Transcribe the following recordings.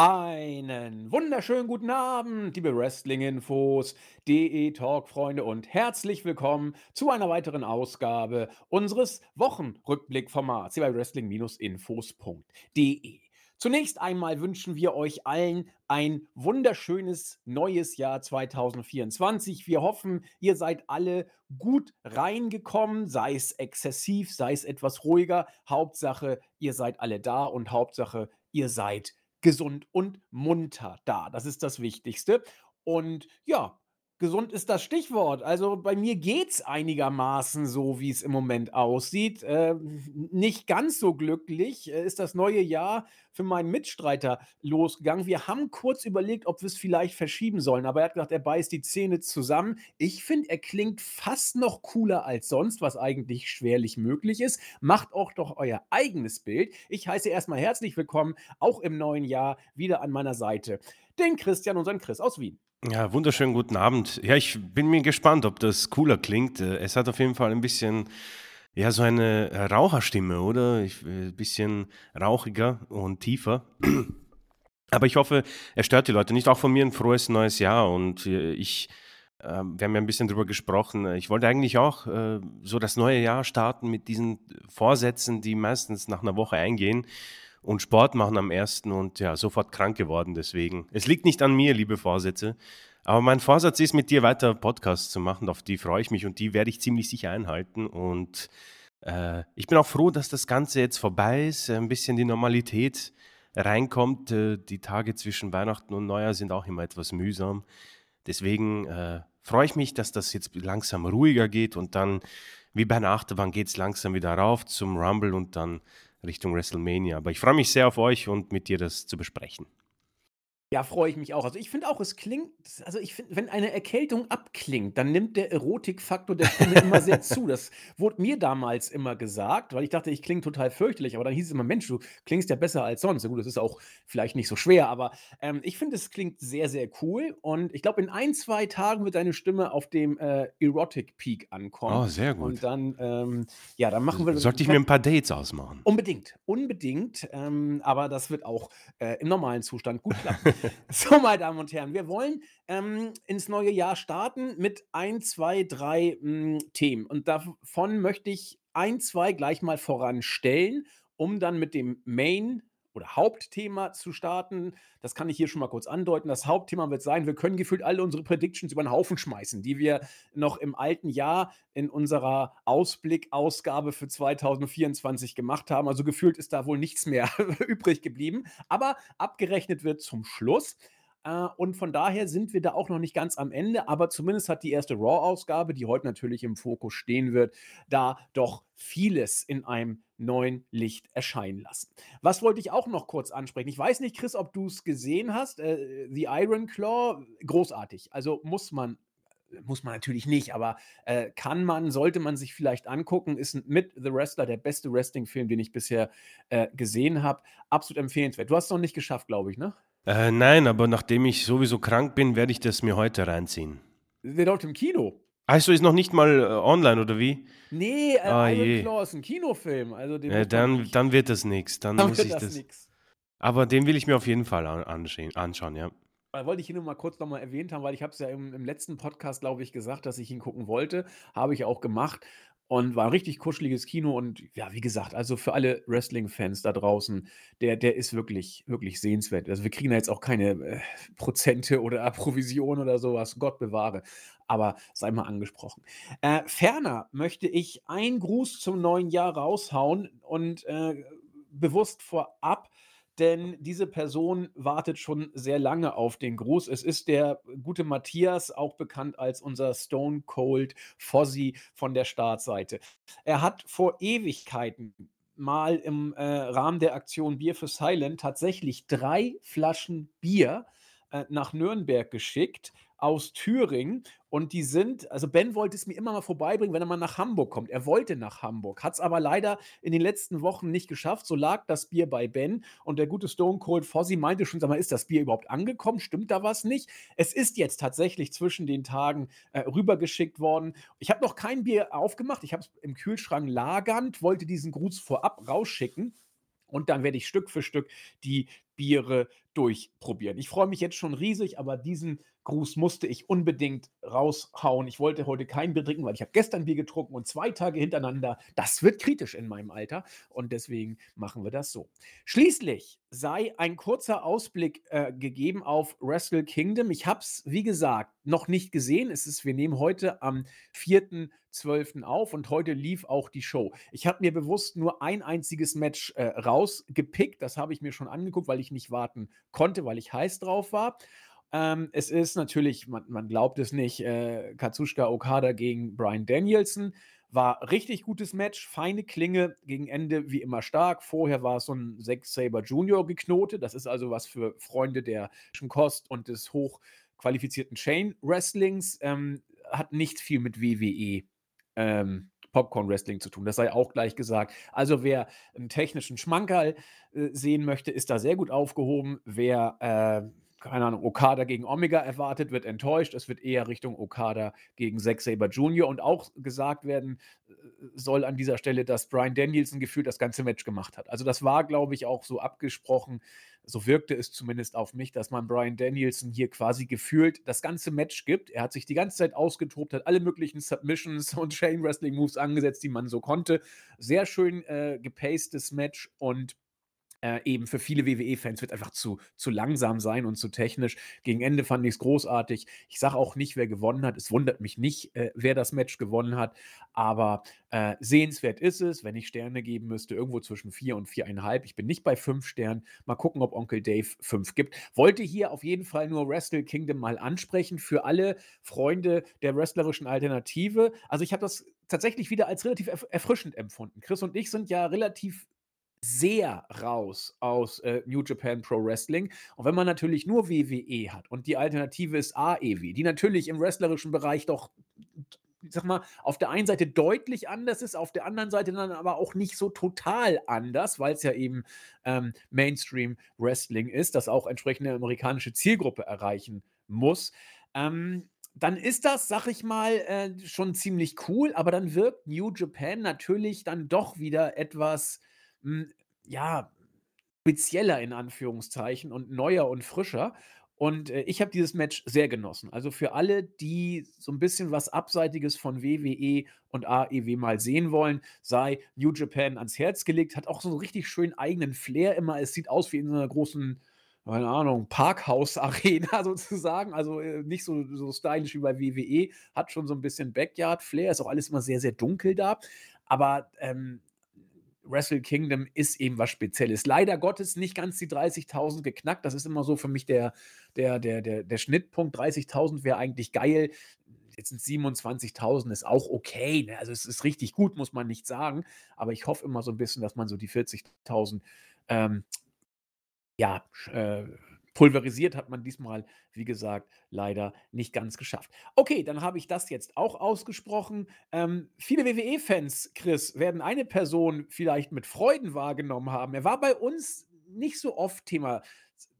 Einen wunderschönen guten Abend, liebe Wrestling-Infos, DE-Talk-Freunde und herzlich willkommen zu einer weiteren Ausgabe unseres Wochenrückblick-Formats hier bei Wrestling-Infos.de. Zunächst einmal wünschen wir euch allen ein wunderschönes neues Jahr 2024. Wir hoffen, ihr seid alle gut reingekommen, sei es exzessiv, sei es etwas ruhiger. Hauptsache, ihr seid alle da und Hauptsache, ihr seid gesund und munter da. Das ist das Wichtigste. Und ja, gesund ist das Stichwort. Also bei mir geht's einigermaßen so, wie es im Moment aussieht. Äh, nicht ganz so glücklich äh, ist das neue Jahr für meinen Mitstreiter losgegangen. Wir haben kurz überlegt, ob wir es vielleicht verschieben sollen, aber er hat gesagt, er beißt die Zähne zusammen. Ich finde, er klingt fast noch cooler als sonst, was eigentlich schwerlich möglich ist. Macht auch doch euer eigenes Bild. Ich heiße erstmal herzlich willkommen, auch im neuen Jahr, wieder an meiner Seite, den Christian, unseren Chris aus Wien. Ja, wunderschönen guten Abend. Ja, ich bin mir gespannt, ob das cooler klingt. Äh, es hat auf jeden Fall ein bisschen, ja, so eine äh, Raucherstimme, oder? Ein äh, bisschen rauchiger und tiefer. Aber ich hoffe, er stört die Leute nicht. Auch von mir ein frohes neues Jahr. Und ich, äh, wir haben ja ein bisschen drüber gesprochen. Ich wollte eigentlich auch äh, so das neue Jahr starten mit diesen Vorsätzen, die meistens nach einer Woche eingehen und Sport machen am ersten und ja, sofort krank geworden deswegen. Es liegt nicht an mir, liebe Vorsätze. Aber mein Vorsatz ist, mit dir weiter Podcasts zu machen. Auf die freue ich mich und die werde ich ziemlich sicher einhalten. Und äh, ich bin auch froh, dass das Ganze jetzt vorbei ist, ein bisschen die Normalität reinkommt. Äh, die Tage zwischen Weihnachten und Neujahr sind auch immer etwas mühsam. Deswegen äh, freue ich mich, dass das jetzt langsam ruhiger geht und dann, wie bei einer Achterbahn, geht es langsam wieder rauf zum Rumble und dann Richtung WrestleMania. Aber ich freue mich sehr auf euch und mit dir das zu besprechen. Ja, freue ich mich auch. Also ich finde auch, es klingt, also ich finde, wenn eine Erkältung abklingt, dann nimmt der Erotikfaktor der Stimme immer sehr zu. Das wurde mir damals immer gesagt, weil ich dachte, ich klinge total fürchterlich. Aber dann hieß es immer, Mensch, du klingst ja besser als sonst. Ja, gut, das ist auch vielleicht nicht so schwer, aber ähm, ich finde, es klingt sehr, sehr cool. Und ich glaube, in ein, zwei Tagen wird deine Stimme auf dem äh, Erotic Peak ankommen. Oh, sehr gut. Und dann, ähm, ja, dann machen wir. Sollte ich mir ein paar Dates ausmachen? Unbedingt, unbedingt. Ähm, aber das wird auch äh, im normalen Zustand gut klappen. So, meine Damen und Herren, wir wollen ähm, ins neue Jahr starten mit ein, zwei, drei hm, Themen. Und davon möchte ich ein, zwei gleich mal voranstellen, um dann mit dem Main oder Hauptthema zu starten. Das kann ich hier schon mal kurz andeuten. Das Hauptthema wird sein, wir können gefühlt alle unsere Predictions über den Haufen schmeißen, die wir noch im alten Jahr in unserer Ausblick-Ausgabe für 2024 gemacht haben. Also gefühlt ist da wohl nichts mehr übrig geblieben. Aber abgerechnet wird zum Schluss. Äh, und von daher sind wir da auch noch nicht ganz am Ende, aber zumindest hat die erste Raw-Ausgabe, die heute natürlich im Fokus stehen wird, da doch vieles in einem neuen Licht erscheinen lassen. Was wollte ich auch noch kurz ansprechen? Ich weiß nicht, Chris, ob du es gesehen hast. Äh, The Iron Claw, großartig. Also muss man muss man natürlich nicht, aber äh, kann man, sollte man sich vielleicht angucken, ist mit The Wrestler der beste Wrestling-Film, den ich bisher äh, gesehen habe. Absolut empfehlenswert. Du hast es noch nicht geschafft, glaube ich, ne? Äh, nein, aber nachdem ich sowieso krank bin, werde ich das mir heute reinziehen. Der läuft im Kino. Also ist noch nicht mal äh, online oder wie? Nee, äh, ah, Iron Claw ist ein Kinofilm. Also den äh, dann, dann wird das nichts. Dann, dann muss ich das. Nix. Aber den will ich mir auf jeden Fall anschauen, anschauen ja. Da wollte ich ihn nur mal kurz nochmal erwähnt haben, weil ich habe es ja im, im letzten Podcast, glaube ich, gesagt, dass ich ihn gucken wollte. Habe ich auch gemacht. Und war ein richtig kuscheliges Kino und ja, wie gesagt, also für alle Wrestling-Fans da draußen, der, der ist wirklich, wirklich sehenswert. Also wir kriegen da jetzt auch keine äh, Prozente oder Provision oder sowas, Gott bewahre. Aber sei mal angesprochen. Äh, ferner möchte ich einen Gruß zum neuen Jahr raushauen und äh, bewusst vorab denn diese Person wartet schon sehr lange auf den Gruß. Es ist der gute Matthias, auch bekannt als unser Stone Cold Fozzy von der Startseite. Er hat vor Ewigkeiten mal im äh, Rahmen der Aktion Bier für Silent tatsächlich drei Flaschen Bier äh, nach Nürnberg geschickt aus Thüringen und die sind, also Ben wollte es mir immer mal vorbeibringen, wenn er mal nach Hamburg kommt. Er wollte nach Hamburg, hat es aber leider in den letzten Wochen nicht geschafft. So lag das Bier bei Ben und der gute Stone Cold Fozzy meinte schon, sag mal, ist das Bier überhaupt angekommen? Stimmt da was nicht? Es ist jetzt tatsächlich zwischen den Tagen äh, rübergeschickt worden. Ich habe noch kein Bier aufgemacht, ich habe es im Kühlschrank lagernd, wollte diesen Gruß vorab rausschicken. Und dann werde ich Stück für Stück die Biere durchprobieren. Ich freue mich jetzt schon riesig, aber diesen Gruß musste ich unbedingt raushauen. Ich wollte heute kein Bier trinken, weil ich habe gestern Bier getrunken und zwei Tage hintereinander. Das wird kritisch in meinem Alter und deswegen machen wir das so. Schließlich sei ein kurzer Ausblick äh, gegeben auf Wrestle Kingdom. Ich habe es, wie gesagt, noch nicht gesehen. Es ist, wir nehmen heute am 4.12. auf und heute lief auch die Show. Ich habe mir bewusst nur ein einziges Match äh, rausgepickt. Das habe ich mir schon angeguckt, weil ich nicht warten konnte, weil ich heiß drauf war. Ähm, es ist natürlich, man, man glaubt es nicht, äh, Katsushika Okada gegen Brian Danielson. War richtig gutes Match, feine Klinge, gegen Ende wie immer stark. Vorher war es so ein Zack Saber Junior geknotet. Das ist also was für Freunde der Kost und des hochqualifizierten Chain Wrestlings. Ähm, hat nicht viel mit WWE ähm, Popcorn Wrestling zu tun. Das sei auch gleich gesagt. Also wer einen technischen Schmankerl äh, sehen möchte, ist da sehr gut aufgehoben. Wer äh, keine Ahnung, Okada gegen Omega erwartet, wird enttäuscht. Es wird eher Richtung Okada gegen Zack Saber Jr. Und auch gesagt werden äh, soll an dieser Stelle, dass Brian Danielson gefühlt das ganze Match gemacht hat. Also das war, glaube ich, auch so abgesprochen. So wirkte es zumindest auf mich, dass man Brian Danielson hier quasi gefühlt das ganze Match gibt. Er hat sich die ganze Zeit ausgetobt, hat alle möglichen Submissions und Chain Wrestling Moves angesetzt, die man so konnte. Sehr schön äh, gepacedes Match und äh, eben für viele WWE-Fans wird einfach zu, zu langsam sein und zu technisch. Gegen Ende fand ich es großartig. Ich sage auch nicht, wer gewonnen hat. Es wundert mich nicht, äh, wer das Match gewonnen hat. Aber äh, sehenswert ist es, wenn ich Sterne geben müsste, irgendwo zwischen vier und viereinhalb. Ich bin nicht bei fünf Sternen. Mal gucken, ob Onkel Dave fünf gibt. Wollte hier auf jeden Fall nur Wrestle Kingdom mal ansprechen für alle Freunde der wrestlerischen Alternative. Also ich habe das tatsächlich wieder als relativ erfrischend empfunden. Chris und ich sind ja relativ sehr raus aus äh, New Japan Pro Wrestling. Und wenn man natürlich nur WWE hat und die Alternative ist AEW, die natürlich im wrestlerischen Bereich doch, ich sag mal, auf der einen Seite deutlich anders ist, auf der anderen Seite dann aber auch nicht so total anders, weil es ja eben ähm, Mainstream Wrestling ist, das auch entsprechende amerikanische Zielgruppe erreichen muss. Ähm, dann ist das, sag ich mal, äh, schon ziemlich cool, aber dann wirkt New Japan natürlich dann doch wieder etwas hm, ja, spezieller in Anführungszeichen und neuer und frischer. Und, äh, ich habe dieses Match sehr genossen. Also, für alle, die so ein bisschen was Abseitiges von WWE und AEW mal sehen wollen, sei New Japan ans Herz gelegt. Hat auch so 'n richtig schönen eigenen Flair immer. Es sieht aus wie in so 'ner großen, keine Ahnung, Parkhaus-Arena sozusagen. Also, äh, nicht so so stylisch wie bei WWE, hat schon so ein bisschen Backyard-Flair, ist auch alles immer sehr, sehr dunkel da. Aber, ähm Wrestle Kingdom ist eben was Spezielles. Leider Gottes nicht ganz die 30.000 geknackt. Das ist immer so für mich der, der, der, der, der Schnittpunkt. 30.000 wäre eigentlich geil. Jetzt sind 27.000 ist auch okay. Ne? Also es ist richtig gut, muss man nicht sagen. Aber ich hoffe immer so ein bisschen, dass man so die 40.000 ähm, ja, äh, Pulverisiert hat man diesmal, wie gesagt, leider nicht ganz geschafft. Okay, dann habe ich das jetzt auch ausgesprochen. Ähm, viele WWE-Fans, Chris, werden eine Person vielleicht mit Freuden wahrgenommen haben. Er war bei uns nicht so oft Thema.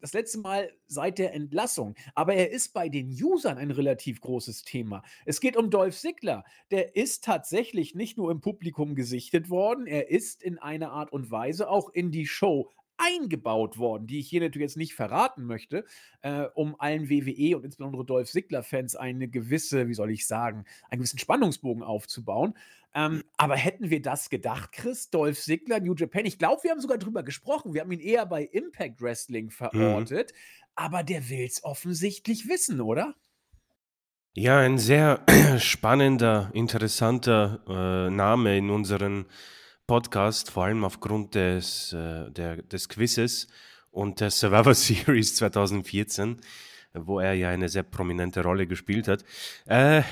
Das letzte Mal seit der Entlassung. Aber er ist bei den Usern ein relativ großes Thema. Es geht um Dolph Ziggler. Der ist tatsächlich nicht nur im Publikum gesichtet worden, er ist in einer Art und Weise auch in die Show eingebaut worden, die ich hier natürlich jetzt nicht verraten möchte, äh, um allen WWE und insbesondere Dolph Ziggler-Fans eine gewisse, wie soll ich sagen, einen gewissen Spannungsbogen aufzubauen. Ähm, aber hätten wir das gedacht, Chris? Dolph Ziggler, New Japan? Ich glaube, wir haben sogar drüber gesprochen. Wir haben ihn eher bei Impact Wrestling mhm. verortet. Mhm. Aber der will es offensichtlich wissen, oder? Ja, ein sehr spannender, interessanter äh, Name in unseren Podcast, vor allem aufgrund des, äh, der, des Quizzes und der Survivor Series 2014, wo er ja eine sehr prominente Rolle gespielt hat. Äh,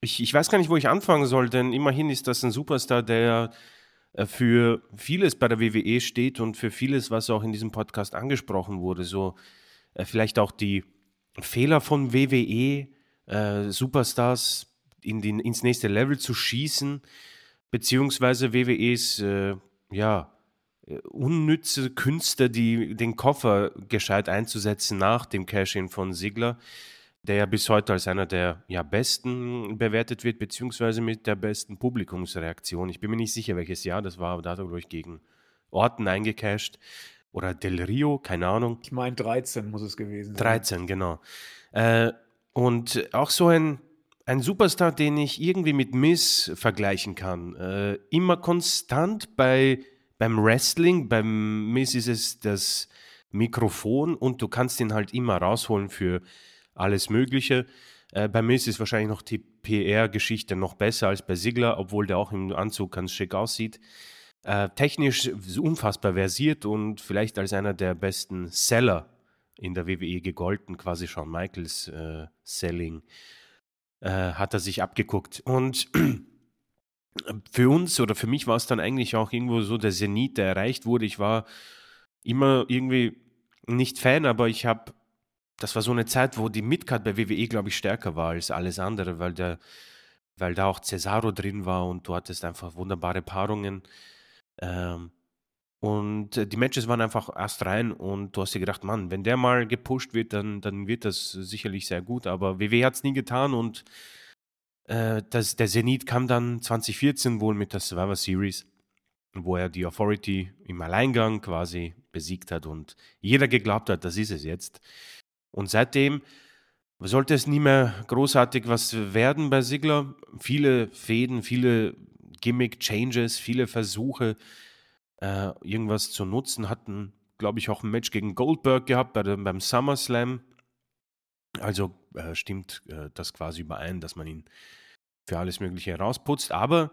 ich, ich weiß gar nicht, wo ich anfangen soll, denn immerhin ist das ein Superstar, der äh, für vieles bei der WWE steht und für vieles, was auch in diesem Podcast angesprochen wurde. So äh, vielleicht auch die Fehler von WWE, äh, Superstars in den, ins nächste Level zu schießen beziehungsweise WWEs, äh, ja, äh, unnütze Künste, die den Koffer gescheit einzusetzen nach dem Cash-In von Sigler, der ja bis heute als einer der ja, besten bewertet wird, beziehungsweise mit der besten Publikumsreaktion. Ich bin mir nicht sicher, welches Jahr das war, aber da hat er, glaube ich, gegen Orten eingecashed. oder Del Rio, keine Ahnung. Ich meine 13 muss es gewesen sein. 13, genau. Äh, und auch so ein, ein Superstar, den ich irgendwie mit Miss vergleichen kann. Äh, immer konstant bei, beim Wrestling. Beim Miss ist es das Mikrofon und du kannst ihn halt immer rausholen für alles Mögliche. Äh, bei Miss ist wahrscheinlich noch die PR-Geschichte noch besser als bei Sigler, obwohl der auch im Anzug ganz schick aussieht. Äh, technisch unfassbar versiert und vielleicht als einer der besten Seller in der WWE gegolten, quasi Shawn Michaels äh, Selling, äh, hat er sich abgeguckt. Und für uns oder für mich war es dann eigentlich auch irgendwo so der Zenit, der erreicht wurde. Ich war immer irgendwie nicht Fan, aber ich habe, das war so eine Zeit, wo die Midcard bei WWE, glaube ich, stärker war als alles andere, weil der, weil da auch Cesaro drin war und du hattest einfach wunderbare Paarungen. Ähm, und äh, die Matches waren einfach erst rein und du hast dir gedacht, Mann, wenn der mal gepusht wird, dann, dann wird das sicherlich sehr gut. Aber WWE hat es nie getan und äh, das, der Zenit kam dann 2014 wohl mit der Survivor Series, wo er die Authority im Alleingang quasi besiegt hat und jeder geglaubt hat, das ist es jetzt. Und seitdem sollte es nie mehr großartig was werden bei Sigler. Viele Fäden, viele Gimmick-Changes, viele Versuche, äh, irgendwas zu nutzen. Hatten, glaube ich, auch ein Match gegen Goldberg gehabt bei dem, beim SummerSlam. Also äh, stimmt äh, das quasi überein, dass man ihn für alles Mögliche herausputzt. Aber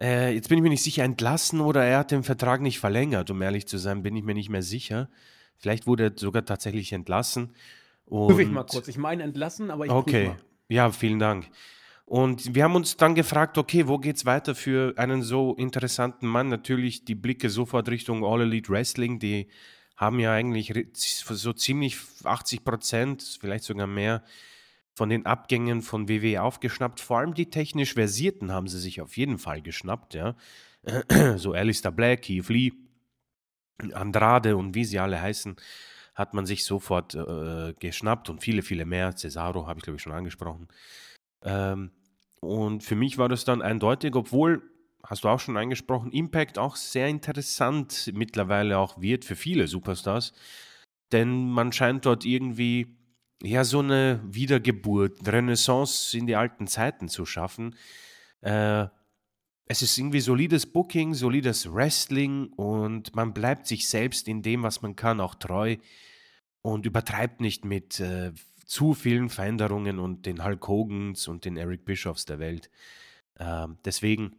äh, jetzt bin ich mir nicht sicher, entlassen oder er hat den Vertrag nicht verlängert. Um ehrlich zu sein, bin ich mir nicht mehr sicher. Vielleicht wurde er sogar tatsächlich entlassen. Prüfe ich mal kurz. Ich meine entlassen, aber ich Okay, mal. ja, vielen Dank. Und wir haben uns dann gefragt, okay, wo geht es weiter für einen so interessanten Mann? Natürlich die Blicke sofort Richtung All Elite Wrestling, die haben ja eigentlich so ziemlich 80 Prozent, vielleicht sogar mehr, von den Abgängen von WWE aufgeschnappt. Vor allem die technisch Versierten haben sie sich auf jeden Fall geschnappt, ja. So Alistair Black, Keith Lee, Andrade und wie sie alle heißen, hat man sich sofort äh, geschnappt und viele, viele mehr. Cesaro habe ich, glaube ich, schon angesprochen. Ähm, und für mich war das dann eindeutig, obwohl, hast du auch schon angesprochen, Impact auch sehr interessant mittlerweile auch wird für viele Superstars. Denn man scheint dort irgendwie ja so eine Wiedergeburt, Renaissance in die alten Zeiten zu schaffen. Äh, es ist irgendwie solides Booking, solides Wrestling und man bleibt sich selbst in dem, was man kann, auch treu und übertreibt nicht mit äh, zu vielen Veränderungen und den Hulk Hogans und den Eric Bischoffs der Welt. Ähm, deswegen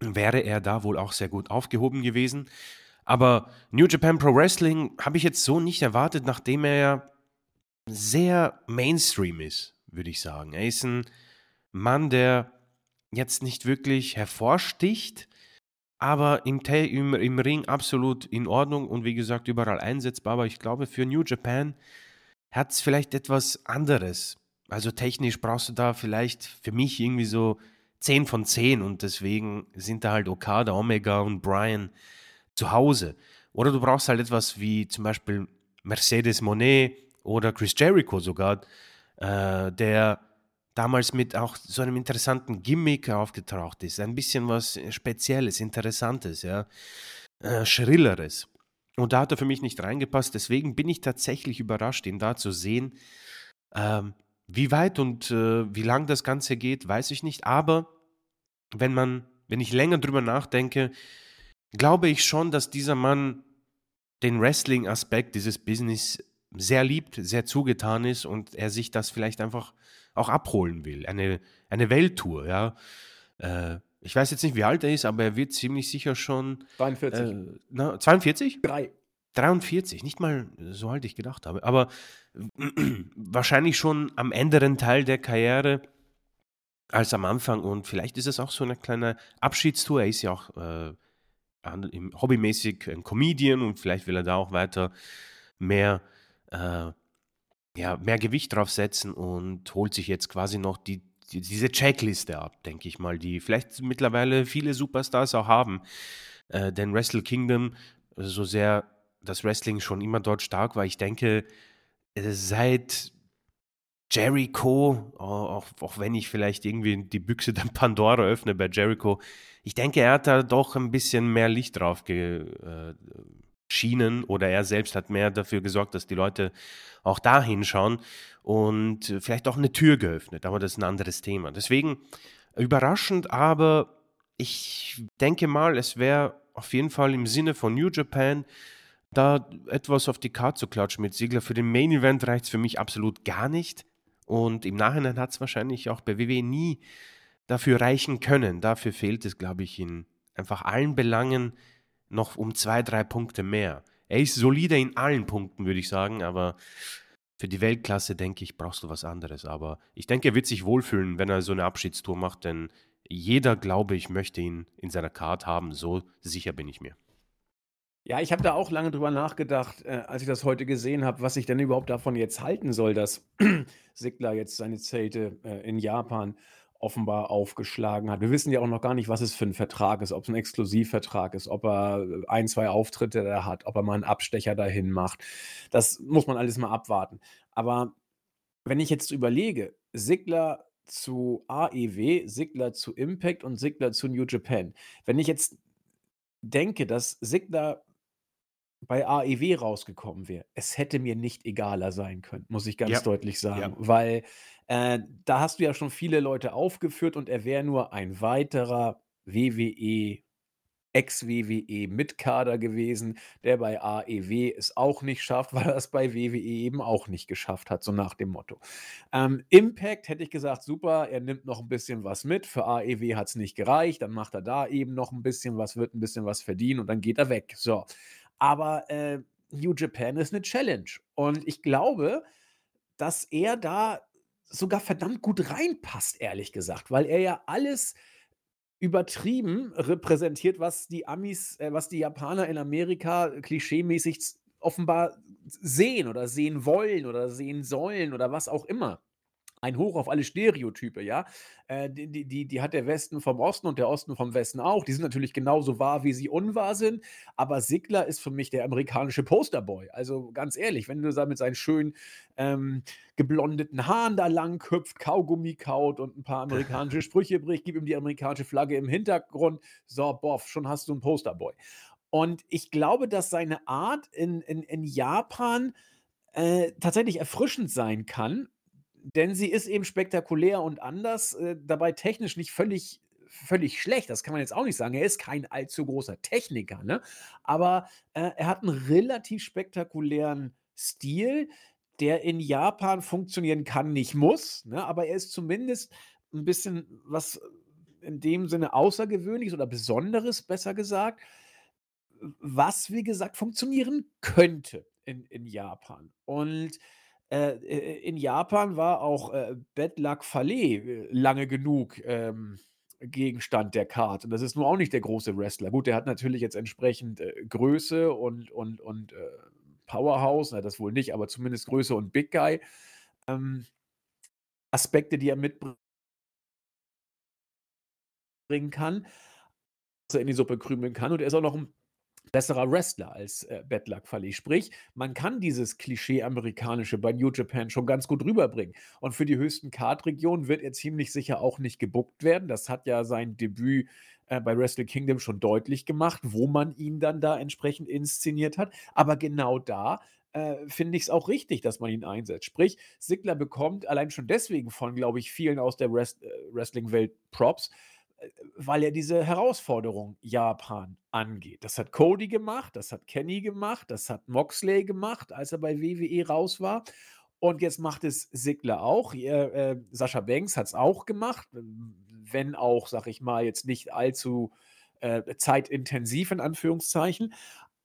wäre er da wohl auch sehr gut aufgehoben gewesen. Aber New Japan Pro Wrestling habe ich jetzt so nicht erwartet, nachdem er ja sehr Mainstream ist, würde ich sagen. Er ist ein Mann, der jetzt nicht wirklich hervorsticht, aber im, im, im Ring absolut in Ordnung und wie gesagt überall einsetzbar. Aber ich glaube, für New Japan hat es vielleicht etwas anderes. Also technisch brauchst du da vielleicht für mich irgendwie so 10 von 10 und deswegen sind da halt Okada, Omega und Brian zu Hause. Oder du brauchst halt etwas wie zum Beispiel Mercedes Monet oder Chris Jericho sogar, äh, der damals mit auch so einem interessanten Gimmick aufgetaucht ist. Ein bisschen was Spezielles, Interessantes, ja. Äh, Schrilleres. Und da hat er für mich nicht reingepasst. Deswegen bin ich tatsächlich überrascht, ihn da zu sehen. Ähm, wie weit und äh, wie lang das Ganze geht, weiß ich nicht. Aber wenn man, wenn ich länger drüber nachdenke, glaube ich schon, dass dieser Mann den Wrestling-Aspekt dieses Business sehr liebt, sehr zugetan ist und er sich das vielleicht einfach auch abholen will. Eine, eine Welttour, ja. Äh, ich weiß jetzt nicht, wie alt er ist, aber er wird ziemlich sicher schon. 42. Äh, na, 42? Drei. 43, nicht mal so alt ich gedacht habe. Aber wahrscheinlich schon am enderen Teil der Karriere als am Anfang. Und vielleicht ist es auch so eine kleine Abschiedstour. Er ist ja auch äh, hobbymäßig ein Comedian und vielleicht will er da auch weiter mehr, äh, ja, mehr Gewicht drauf setzen und holt sich jetzt quasi noch die, diese Checkliste ab, denke ich mal, die vielleicht mittlerweile viele Superstars auch haben. Äh, denn Wrestle Kingdom, so sehr das Wrestling schon immer dort stark war, ich denke, äh, seit Jericho, auch, auch wenn ich vielleicht irgendwie die Büchse der Pandora öffne bei Jericho, ich denke, er hat da doch ein bisschen mehr Licht drauf ge, äh, Schienen oder er selbst hat mehr dafür gesorgt, dass die Leute auch da hinschauen und vielleicht auch eine Tür geöffnet, aber das ist ein anderes Thema. Deswegen überraschend, aber ich denke mal, es wäre auf jeden Fall im Sinne von New Japan, da etwas auf die Karte zu klatschen mit Ziegler. Für den Main Event reicht es für mich absolut gar nicht. Und im Nachhinein hat es wahrscheinlich auch bei WWE nie dafür reichen können. Dafür fehlt es, glaube ich, in einfach allen Belangen noch um zwei, drei Punkte mehr. Er ist solider in allen Punkten, würde ich sagen, aber für die Weltklasse, denke ich, brauchst du was anderes. Aber ich denke, er wird sich wohlfühlen, wenn er so eine Abschiedstour macht, denn jeder, glaube ich, möchte ihn in seiner Card haben. So sicher bin ich mir. Ja, ich habe da auch lange drüber nachgedacht, äh, als ich das heute gesehen habe, was ich denn überhaupt davon jetzt halten soll, dass Sigler jetzt seine Zelte äh, in Japan offenbar aufgeschlagen hat. Wir wissen ja auch noch gar nicht, was es für ein Vertrag ist, ob es ein Exklusivvertrag ist, ob er äh, ein, zwei Auftritte da hat, ob er mal einen Abstecher dahin macht. Das muss man alles mal abwarten. Aber wenn ich jetzt überlege, Sigler zu AEW, Sigler zu Impact und Sigler zu New Japan. Wenn ich jetzt denke, dass Sigler bei AEW rausgekommen wäre, es hätte mir nicht egaler sein können, muss ich ganz Ja, deutlich sagen, ja. weil äh, da hast du ja schon viele Leute aufgeführt und er wäre nur ein weiterer WWE, Ex-WWE Mitkader gewesen, der bei AEW es auch nicht schafft, weil er es bei WWE eben auch nicht geschafft hat, so nach dem Motto. Ähm, Impact hätte ich gesagt, super, er nimmt noch ein bisschen was mit. Für AEW hat es nicht gereicht, dann macht er da eben noch ein bisschen was, wird ein bisschen was verdienen und dann geht er weg. So. Aber äh, New Japan ist eine Challenge. Und ich glaube, dass er da sogar verdammt gut reinpasst, ehrlich gesagt, weil er ja alles übertrieben repräsentiert, was die Amis, äh, was die Japaner in Amerika klischeemäßig z- offenbar sehen oder sehen wollen oder sehen sollen oder was auch immer. Ein Hoch auf alle Stereotype, ja. Äh, die, die, die, hat der Westen vom Osten und der Osten vom Westen auch. Die sind natürlich genauso wahr, wie sie unwahr sind. Aber Sigler ist für mich der amerikanische Posterboy. Also ganz ehrlich, wenn du da mit seinen schönen ähm, geblondeten Haaren da lang hüpft, Kaugummi kaut und ein paar amerikanische Sprüche bricht, gib ihm die amerikanische Flagge im Hintergrund. So, boff, schon hast du einen Posterboy. Und ich glaube, dass seine Art in, in, in Japan äh, tatsächlich erfrischend sein kann, denn sie ist eben spektakulär und anders, äh, dabei technisch nicht völlig völlig schlecht. Das kann man jetzt auch nicht sagen. Er ist kein allzu großer Techniker, ne? Aber, äh, er hat einen relativ spektakulären Stil, der in Japan funktionieren kann, nicht muss, ne? Aber er ist zumindest ein bisschen was in dem Sinne Außergewöhnliches oder Besonderes, besser gesagt, was, wie gesagt, funktionieren könnte in in Japan. Und äh, äh, in Japan war auch, äh, Luck Fale äh, lange genug, ähm, Gegenstand der Card. Und das ist nun auch nicht der große Wrestler. Gut, der hat natürlich jetzt entsprechend, äh, Größe und und und, äh, Powerhouse, na, das wohl nicht, aber zumindest Größe und Big Guy, ähm, Aspekte, die er mitbringen kann, dass er in die Suppe krümeln kann. Und er ist auch noch 'n besserer Wrestler als, äh, Fale. Sprich, man kann dieses Klischee Amerikanische bei New Japan schon ganz gut rüberbringen. Und für die höchsten Card-Regionen wird er ziemlich sicher auch nicht gebuckt werden. Das hat ja sein Debüt, äh, bei Wrestle Kingdom schon deutlich gemacht, wo man ihn dann da entsprechend inszeniert hat. Aber genau da, äh, finde ich es auch richtig, dass man ihn einsetzt. Sprich, Sigler bekommt allein schon deswegen von, glaube ich, vielen aus der Wrest äh, Wrestling-Welt Props, weil er diese Herausforderung Japan angeht. Das hat Cody gemacht, das hat Kenny gemacht, das hat Moxley gemacht, als er bei WWE raus war. Und jetzt macht es Sigler auch. Äh, äh, Sascha Banks hat es auch gemacht, wenn auch, sag ich mal, jetzt nicht allzu äh, zeitintensiv in Anführungszeichen.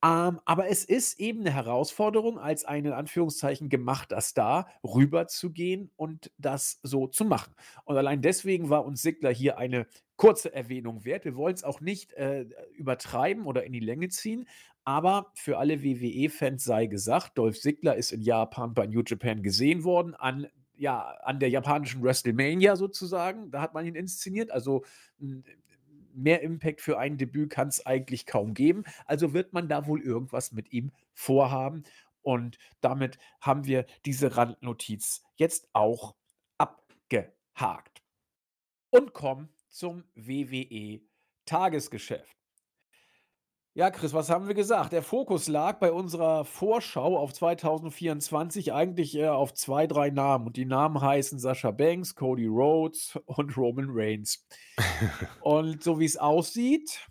Ähm, aber es ist eben eine Herausforderung, als ein in Anführungszeichen gemachter Star rüberzugehen und das so zu machen. Und allein deswegen war uns Sigler hier eine kurze Erwähnung wert. Wir wollen es auch nicht äh, übertreiben oder in die Länge ziehen, aber für alle WWE-Fans sei gesagt, Dolph Ziggler ist in Japan bei New Japan gesehen worden, an, ja, an der japanischen WrestleMania sozusagen. Da hat man ihn inszeniert. Also m, mehr Impact für ein Debüt kann es eigentlich kaum geben. Also wird man da wohl irgendwas mit ihm vorhaben. Und damit haben wir diese Randnotiz jetzt auch abgehakt und kommen zum WWE Tagesgeschäft. Ja, Chris, was haben wir gesagt? Der Fokus lag bei unserer Vorschau auf 2024 eigentlich eher auf zwei, drei Namen. Und die Namen heißen Sascha Banks, Cody Rhodes und Roman Reigns. und so wie es aussieht,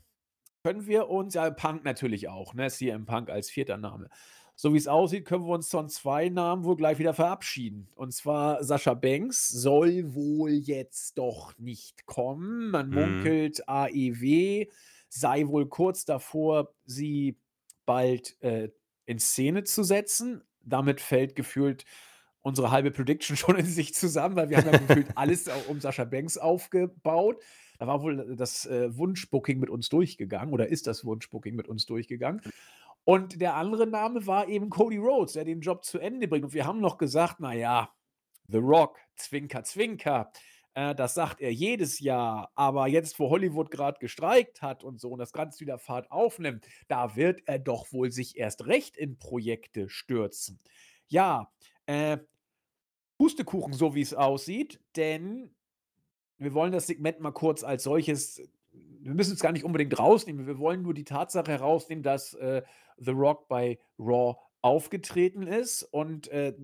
können wir uns, ja, Punk natürlich auch, ne? CM Punk als vierter Name. So wie es aussieht, können wir uns von zwei Namen wohl gleich wieder verabschieden. Und zwar Sascha Banks soll wohl jetzt doch nicht kommen. Man Mhm. munkelt AEW sei wohl kurz davor, sie bald äh, in Szene zu setzen. Damit fällt gefühlt unsere halbe Prediction schon in sich zusammen, weil wir haben ja gefühlt alles um Sascha Banks aufgebaut. Da war wohl das äh, Wunschbooking mit uns durchgegangen oder ist das Wunschbooking mit uns durchgegangen. Und der andere Name war eben Cody Rhodes, der den Job zu Ende bringt. Und wir haben noch gesagt, naja, The Rock, Zwinker, Zwinker. Äh, das sagt er jedes Jahr. Aber jetzt, wo Hollywood gerade gestreikt hat und so und das Ganze wieder Fahrt aufnimmt, da wird er doch wohl sich erst recht in Projekte stürzen. Ja, äh, Pustekuchen, so wie es aussieht, denn wir wollen das Segment mal kurz als solches wir müssen es gar nicht unbedingt rausnehmen. Wir wollen nur die Tatsache herausnehmen, dass äh, The Rock bei Raw aufgetreten ist und äh,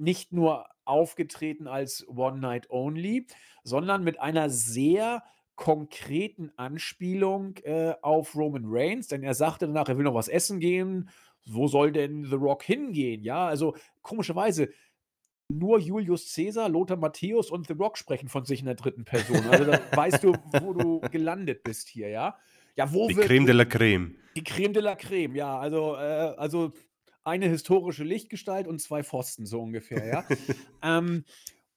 nicht nur aufgetreten als One Night Only, sondern mit einer sehr konkreten Anspielung äh, auf Roman Reigns, denn er sagte danach, er will noch was essen gehen. Wo soll denn The Rock hingehen? Ja, also komischerweise, nur Julius Caesar, Lothar Matthäus und The Rock sprechen von sich in der dritten Person. Also da weißt du, wo du gelandet bist hier, ja? Ja, wo Die Creme de la Creme. die Creme de la Creme, ja, also, äh, also eine historische Lichtgestalt und zwei Pfosten, so ungefähr, ja. ähm,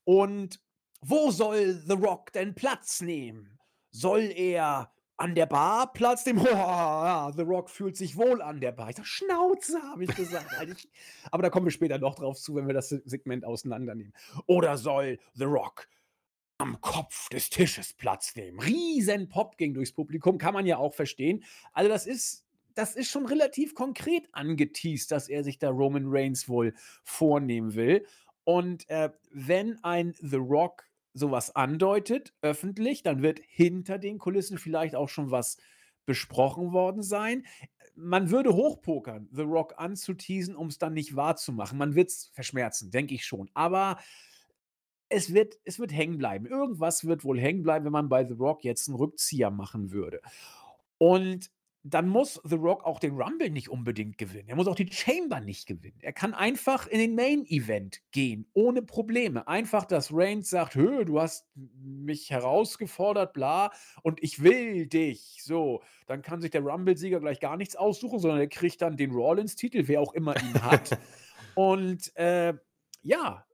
und wo soll The Rock denn Platz nehmen? Soll er an der Bar Platz nehmen? Oh, The Rock fühlt sich wohl an der Bar. Ich sag, Schnauze, habe ich gesagt. Aber da kommen wir später noch drauf zu, wenn wir das Se- Segment auseinandernehmen. Oder soll The Rock am Kopf des Tisches Platz nehmen? Riesen Pop ging durchs Publikum, kann man ja auch verstehen. Also das ist, das ist schon relativ konkret angeteased, dass er sich da Roman Reigns wohl vornehmen will. Und äh, wenn ein The Rock sowas andeutet, öffentlich, dann wird hinter den Kulissen vielleicht auch schon was besprochen worden sein. Man würde hochpokern, The Rock anzuteasen, um es dann nicht wahrzumachen. Man wird es verschmerzen, denke ich schon. Aber es wird, es wird hängen bleiben. Irgendwas wird wohl hängen bleiben, wenn man bei The Rock jetzt einen Rückzieher machen würde. Und dann muss The Rock auch den Rumble nicht unbedingt gewinnen. Er muss auch die Chamber nicht gewinnen. Er kann einfach in den Main Event gehen, ohne Probleme. Einfach, dass Reigns sagt, Hö, du hast mich herausgefordert, bla, und ich will dich. So, dann kann sich der Rumble-Sieger gleich gar nichts aussuchen, sondern er kriegt dann den Rollins-Titel, wer auch immer ihn hat. und äh, ja,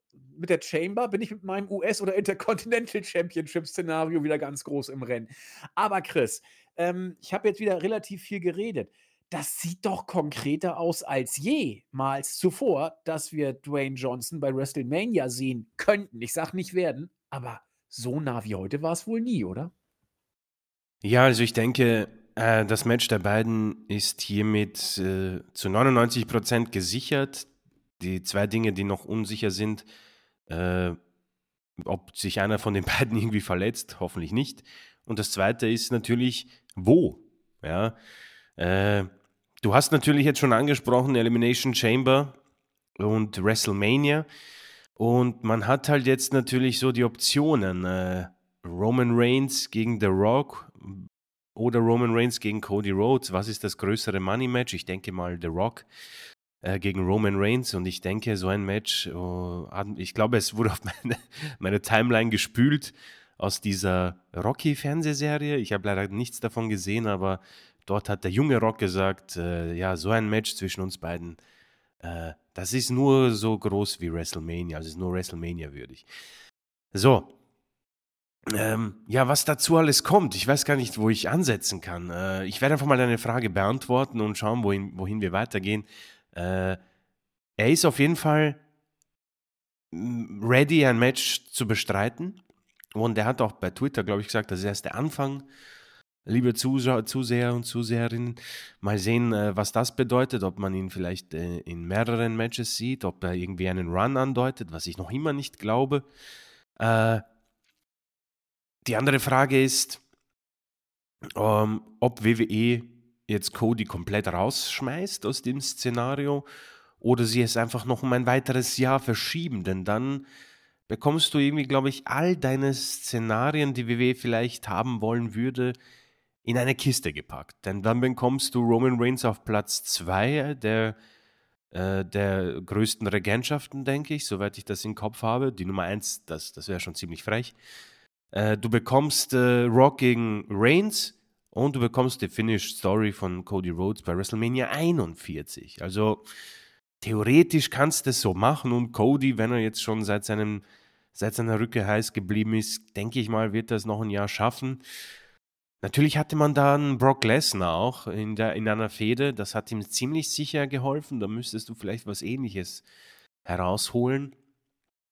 mit der Chamber bin ich mit meinem US- oder Intercontinental Championship-Szenario wieder ganz groß im Rennen. Aber Chris, ähm, ich habe jetzt wieder relativ viel geredet. Das sieht doch konkreter aus als jemals zuvor, dass wir Dwayne Johnson bei WrestleMania sehen könnten. Ich sage nicht werden, aber so nah wie heute war es wohl nie, oder? Ja, also ich denke, äh, das Match der beiden ist hiermit äh, zu 99% gesichert. Die zwei Dinge, die noch unsicher sind, äh, ob sich einer von den beiden irgendwie verletzt, hoffentlich nicht. Und das zweite ist natürlich, wo. Ja, äh, du hast natürlich jetzt schon angesprochen, Elimination Chamber und WrestleMania. Und man hat halt jetzt natürlich so die Optionen. Äh, Roman Reigns gegen The Rock oder Roman Reigns gegen Cody Rhodes. Was ist das größere Money Match? Ich denke mal The Rock äh, gegen Roman Reigns und ich denke, so ein Match, oh, ich glaube, es wurde auf meine, meine Timeline gespült aus dieser Rocky-Fernsehserie. Ich habe leider nichts davon gesehen, aber dort hat der junge Rock gesagt, äh, ja, so ein Match zwischen uns beiden, äh, das ist nur so groß wie WrestleMania, also ist nur WrestleMania würdig. So. Ähm, ja, was dazu alles kommt, ich weiß gar nicht, wo ich ansetzen kann. Äh, ich werde einfach mal deine Frage beantworten und schauen, wohin, wohin wir weitergehen. Äh, er ist auf jeden Fall ready, ein Match zu bestreiten. Und er hat auch bei Twitter, glaube ich, gesagt, das ist erst der Anfang. Liebe Zuseher und Zuseherinnen, mal sehen, äh, was das bedeutet, ob man ihn vielleicht äh, in mehreren Matches sieht, ob er irgendwie einen Run andeutet, was ich noch immer nicht glaube. Äh, die andere Frage ist, ähm, ob WWE jetzt Cody komplett rausschmeißt aus dem Szenario oder sie es einfach noch um ein weiteres Jahr verschieben, denn dann bekommst du irgendwie, glaube ich, all deine Szenarien, die WWE vielleicht haben wollen würde, in eine Kiste gepackt. Denn dann bekommst du Roman Reigns auf Platz 2 der, äh, der größten Regentschaften, denke ich, soweit ich das im Kopf habe. Die Nummer 1, das, das wäre schon ziemlich frech. Äh, du bekommst äh, Rock gegen Reigns und du bekommst die Finish Story von Cody Rhodes bei WrestleMania 41. Also theoretisch kannst du es so machen und Cody, wenn er jetzt schon seit, seinem, seit seiner Rückkehr heiß geblieben ist, denke ich mal, wird er es noch ein Jahr schaffen. Natürlich hatte man da einen Brock Lesnar auch in, der, in einer Fehde. Das hat ihm ziemlich sicher geholfen. Da müsstest du vielleicht was ähnliches herausholen.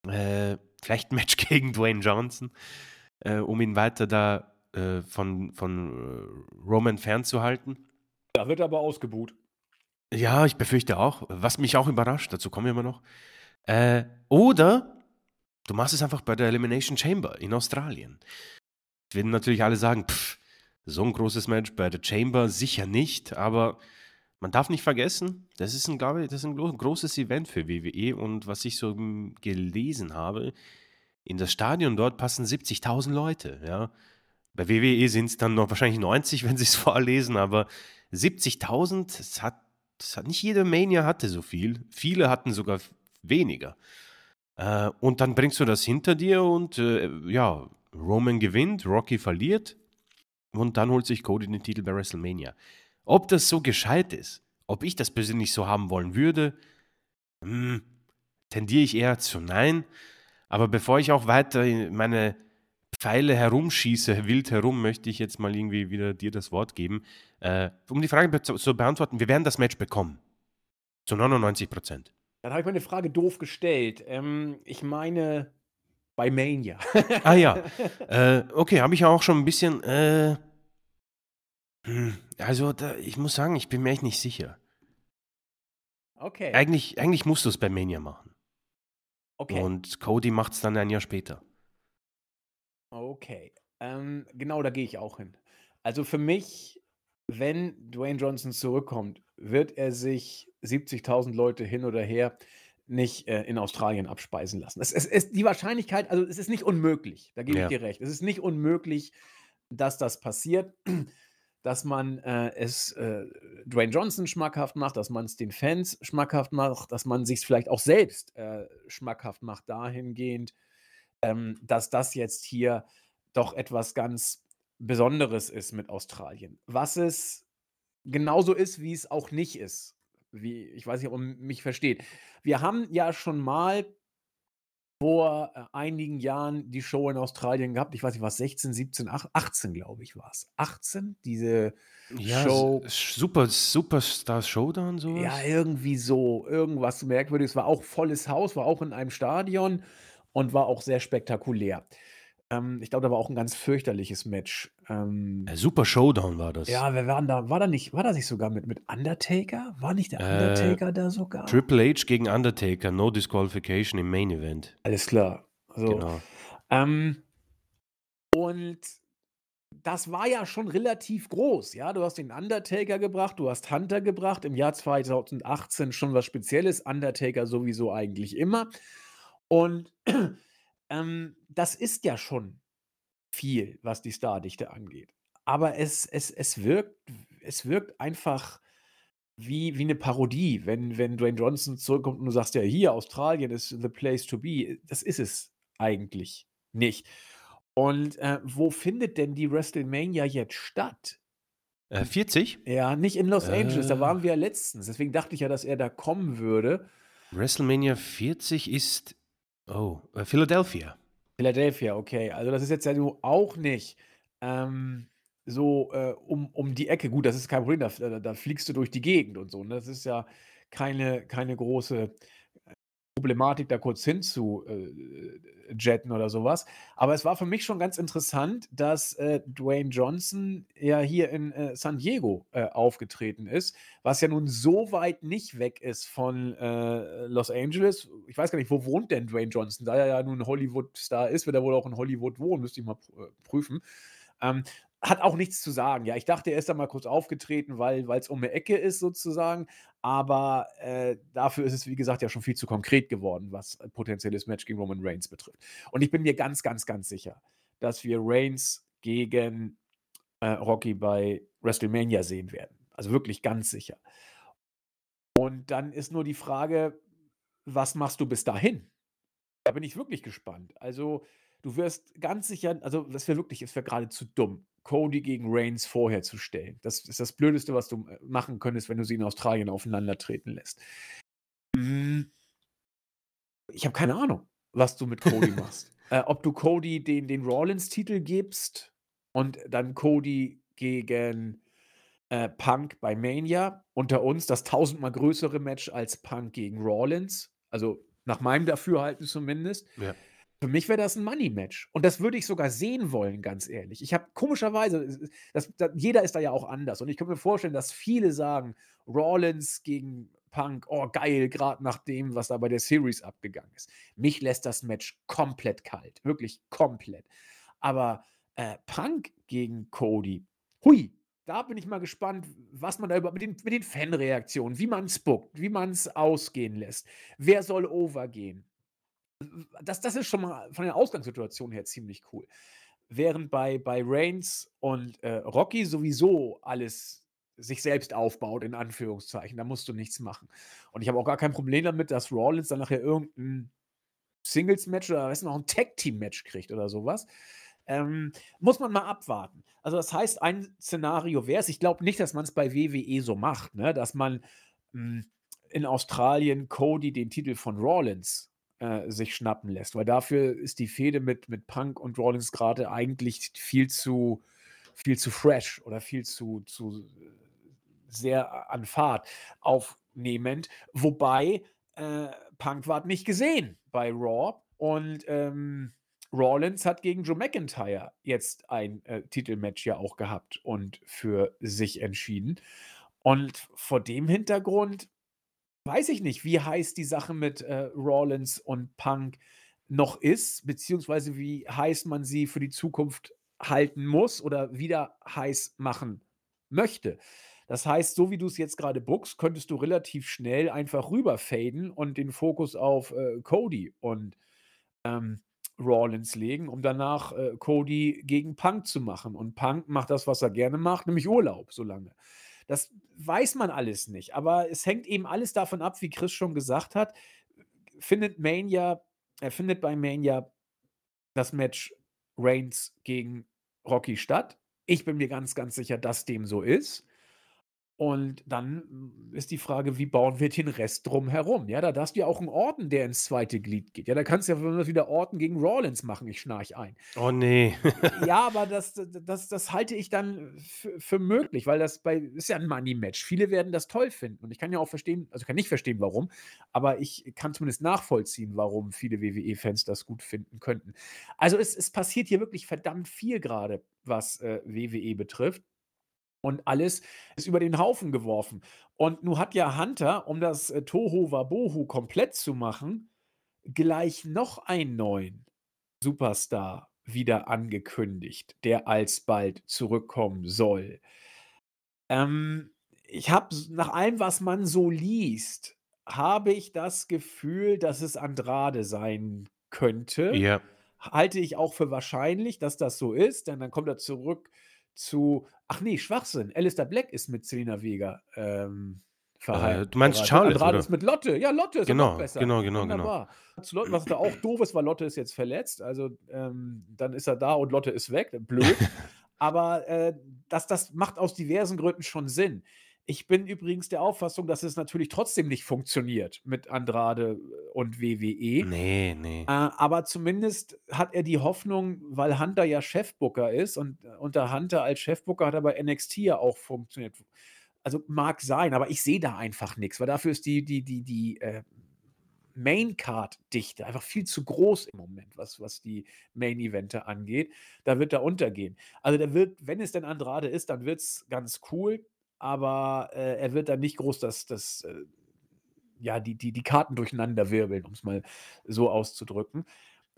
Äh, vielleicht ein Match gegen Dwayne Johnson, äh, um ihn weiter da äh, von, von äh, Roman fernzuhalten. Da wird er aber ausgebuht. Ja, ich befürchte auch. Was mich auch überrascht, dazu kommen wir immer noch. Äh, oder du machst es einfach bei der Elimination Chamber in Australien. Werden natürlich alle sagen, pff, so ein großes Match bei der Chamber sicher nicht, aber man darf nicht vergessen, das ist ein, glaube ich, das ist ein großes Event für WWE und was ich so gelesen habe, in das Stadion dort passen 70.000 Leute, ja. Bei WWE sind es dann noch wahrscheinlich 90, wenn sie es vorlesen, aber 70.000, das hat, das hat nicht jede Mania hatte so viel. Viele hatten sogar weniger. Äh, und dann bringst du das hinter dir und äh, ja, Roman gewinnt, Rocky verliert und dann holt sich Cody den Titel bei WrestleMania. Ob das so gescheit ist, ob ich das persönlich so haben wollen würde, hm, tendiere ich eher zu nein. Aber bevor ich auch weiter meine Pfeile herumschieße, wild herum, möchte ich jetzt mal irgendwie wieder dir das Wort geben. Äh, um die Frage zu beantworten, wir werden das Match bekommen. Zu 99 Prozent. Dann habe ich meine Frage doof gestellt. Ähm, ich meine bei Mania. ah ja. Äh, okay, habe ich auch schon ein bisschen. Äh, hm, also, da, ich muss sagen, ich bin mir echt nicht sicher. Okay. Eigentlich, eigentlich musst du es bei Mania machen. Okay. Und Cody macht es dann ein Jahr später. Okay. Ähm, genau, da gehe ich auch hin. Also für mich, wenn Dwayne Johnson zurückkommt, wird er sich 70.000 Leute hin oder her nicht äh, in Australien abspeisen lassen. Es, es, es, die Wahrscheinlichkeit, also es ist nicht unmöglich, da gebe ja. ich dir recht. Es ist nicht unmöglich, dass das passiert, dass man äh, es äh, Dwayne Johnson schmackhaft macht, dass man es den Fans schmackhaft macht, dass man sich vielleicht auch selbst äh, schmackhaft macht, dahingehend, ähm, dass das jetzt hier doch etwas ganz Besonderes ist mit Australien. Was es genauso ist, wie es auch nicht ist. Wie, ich weiß nicht, ob man mich versteht. Wir haben ja schon mal vor äh, einigen Jahren die Show in Australien gehabt. Ich weiß nicht, was 16, 17, 18, glaube ich, war es. 18, diese ja, Show. Super, Superstar Showdown, sowas? Ja, irgendwie so. Irgendwas Merkwürdiges. War auch volles Haus, war auch in einem Stadion und war auch sehr spektakulär. Ähm, ich glaube, da war auch ein ganz fürchterliches Match. Ähm, äh, super Showdown war das. Ja, wir waren da, war da nicht, war das nicht sogar mit, mit Undertaker? War nicht der äh, Undertaker äh, da sogar? Triple H gegen Undertaker, no disqualification im Main Event. Alles klar. So. Genau. Ähm, und das war ja schon relativ groß, ja. Du hast den Undertaker gebracht, du hast Hunter gebracht, im Jahr 2018 schon was Spezielles, Undertaker sowieso eigentlich immer. Und ähm, das ist ja schon viel, was die Stardichte angeht. Aber es, es, es, wirkt, es wirkt einfach wie, wie eine Parodie, wenn, wenn Dwayne Johnson zurückkommt und du sagst, ja, hier, Australien ist the place to be. Das ist es eigentlich nicht. Und äh, wo findet denn die WrestleMania jetzt statt? Äh, 40? Ja, nicht in Los Angeles, da waren äh. wir ja letztens. Deswegen dachte ich ja, dass er da kommen würde. WrestleMania 40 ist Oh, äh, Philadelphia. Philadelphia, okay. Also das ist jetzt ja auch nicht ähm, so äh, um, um die Ecke. Gut, das ist kein Problem, da, da, da fliegst du durch die Gegend und so. Ne? Das ist ja keine, keine große Problematik, da kurz hin zu äh, jetten oder sowas. Aber es war für mich schon ganz interessant, dass äh, Dwayne Johnson ja hier in äh, San Diego äh, aufgetreten ist, was ja nun so weit nicht weg ist von äh, Los Angeles. Ich weiß gar nicht, wo wohnt denn Dwayne Johnson? Da er ja nun Hollywood-Star ist, wird er wohl auch in Hollywood wohnen, müsste ich mal äh, prüfen. Ähm, hat auch nichts zu sagen. Ja, ich dachte, er ist da mal kurz aufgetreten, weil es um 'ne Ecke ist sozusagen, aber, äh, dafür ist es, wie gesagt, ja schon viel zu konkret geworden, was ein potenzielles Match gegen Roman Reigns betrifft. Und ich bin mir ganz, ganz, ganz sicher, dass wir Reigns gegen, äh, Rocky bei WrestleMania sehen werden. Also wirklich ganz sicher. Und dann ist nur die Frage, was machst du bis dahin? Da bin ich wirklich gespannt. Also, du wirst ganz sicher also, das wäre wirklich es wäre geradezu dumm, Cody gegen Reigns vorher zu stellen. Das ist das Blödeste, was du, äh, machen könntest, wenn du sie in Australien aufeinandertreten lässt. Hm. Ich habe keine Ahnung, was du mit Cody machst. Äh, ob du Cody den den Rollins-Titel gibst und dann Cody gegen, äh, Punk bei Mania. Unter uns das tausendmal größere Match als Punk gegen Rollins. Also, nach meinem Dafürhalten zumindest. Ja. Für mich wäre das ein Money-Match. Und das würde ich sogar sehen wollen, ganz ehrlich. Ich habe komischerweise, das, das, jeder ist da ja auch anders. Und ich könnte mir vorstellen, dass viele sagen, Rollins gegen Punk, oh geil, gerade nach dem, was da bei der Series abgegangen ist. Mich lässt das Match komplett kalt. Wirklich komplett. Aber äh, Punk gegen Cody, hui, da bin ich mal gespannt, was man da über mit den, mit den Fanreaktionen, wie man es bookt, wie man es ausgehen lässt. Wer soll overgehen? Das, das ist schon mal von der Ausgangssituation her ziemlich cool. Während bei, bei Reigns und äh, Rocky sowieso alles sich selbst aufbaut, in Anführungszeichen. Da musst du nichts machen. Und ich habe auch gar kein Problem damit, dass Rollins dann nachher irgendein Singles-Match oder weiß noch ein Tag-Team-Match kriegt oder sowas. Ähm, muss man mal abwarten. Also, das heißt, ein Szenario wäre es, ich glaube nicht, dass man es bei WWE so macht, ne, dass man mh, hm, in Australien Cody den Titel von Rollins äh, sich schnappen lässt, weil dafür ist die Fehde mit, mit Punk und Rollins gerade eigentlich viel zu, viel zu fresh oder viel zu, zu sehr an Fahrt aufnehmend. Wobei äh, Punk war nicht gesehen bei Raw und ähm, Rollins hat gegen Joe McIntyre jetzt ein äh, Titelmatch ja auch gehabt und für sich entschieden. Und vor dem Hintergrund weiß ich nicht, wie heiß die Sache mit äh, Rollins und Punk noch ist, beziehungsweise wie heiß man sie für die Zukunft halten muss oder wieder heiß machen möchte. Das heißt, so wie du es jetzt gerade bookst, könntest du relativ schnell einfach rüberfaden und den Fokus auf äh, Cody und ähm, Rollins legen, um danach äh, Cody gegen Punk zu machen. Und Punk macht das, was er gerne macht, nämlich Urlaub so lange. Das weiß man alles nicht, aber es hängt eben alles davon ab, wie Chris schon gesagt hat. Findet Mania, er findet bei Mania das Match Reigns gegen Rocky statt. Ich bin mir ganz, ganz sicher, dass dem so ist. Und dann ist die Frage, wie bauen wir den Rest drumherum? Ja, da darfst du ja auch einen Orten, der ins zweite Glied geht. Ja, da kannst du ja wieder Orten gegen Rollins machen, ich schnarch ein. Oh nee. ja, aber das, das, das halte ich dann für, für möglich, weil das bei ist ja ein Money-Match. Viele werden das toll finden. Und ich kann ja auch verstehen, also kann nicht verstehen, warum, aber ich kann zumindest nachvollziehen, warum viele WWE-Fans das gut finden könnten. Also es, es passiert hier wirklich verdammt viel gerade, was äh, WWE betrifft. Und alles ist über den Haufen geworfen. Und nun hat ja Hunter, um das äh, Toho Wabohu komplett zu machen, gleich noch einen neuen Superstar wieder angekündigt, der alsbald zurückkommen soll. Ähm, ich habe nach allem, was man so liest, habe ich das Gefühl, dass es Andrade sein könnte. Ja. Halte ich auch für wahrscheinlich, dass das so ist, denn dann kommt er zurück zu ach nee, Schwachsinn. Alistair Black ist mit Selena Vega, ähm, Äh, du meinst Charlotte, Andrade oder? ist mit Lotte. Ja, Lotte ist Genau, noch besser. genau, genau, genau. Wunderbar. Zu Lotte, was da auch doof ist, weil Lotte ist jetzt verletzt. Also, ähm, dann ist er da und Lotte ist weg. Blöd. Aber äh, das, das macht aus diversen Gründen schon Sinn. Ich bin übrigens der Auffassung, dass es natürlich trotzdem nicht funktioniert mit Andrade und WWE. Nee, nee. Äh, aber zumindest hat er die Hoffnung, weil Hunter ja Chefbooker ist und äh, unter Hunter als Chefbooker hat er bei NXT ja auch funktioniert. Also mag sein, aber ich sehe da einfach nichts, weil dafür ist die, die, die, die äh, Main-Card-Dichte einfach viel zu groß im Moment, was, was die Main-Evente angeht. Da wird er untergehen. Also der wird, wenn es denn Andrade ist, dann wird es ganz cool aber äh, er wird dann nicht groß das, das äh, ja, die, die, die Karten durcheinander wirbeln, um es mal so auszudrücken.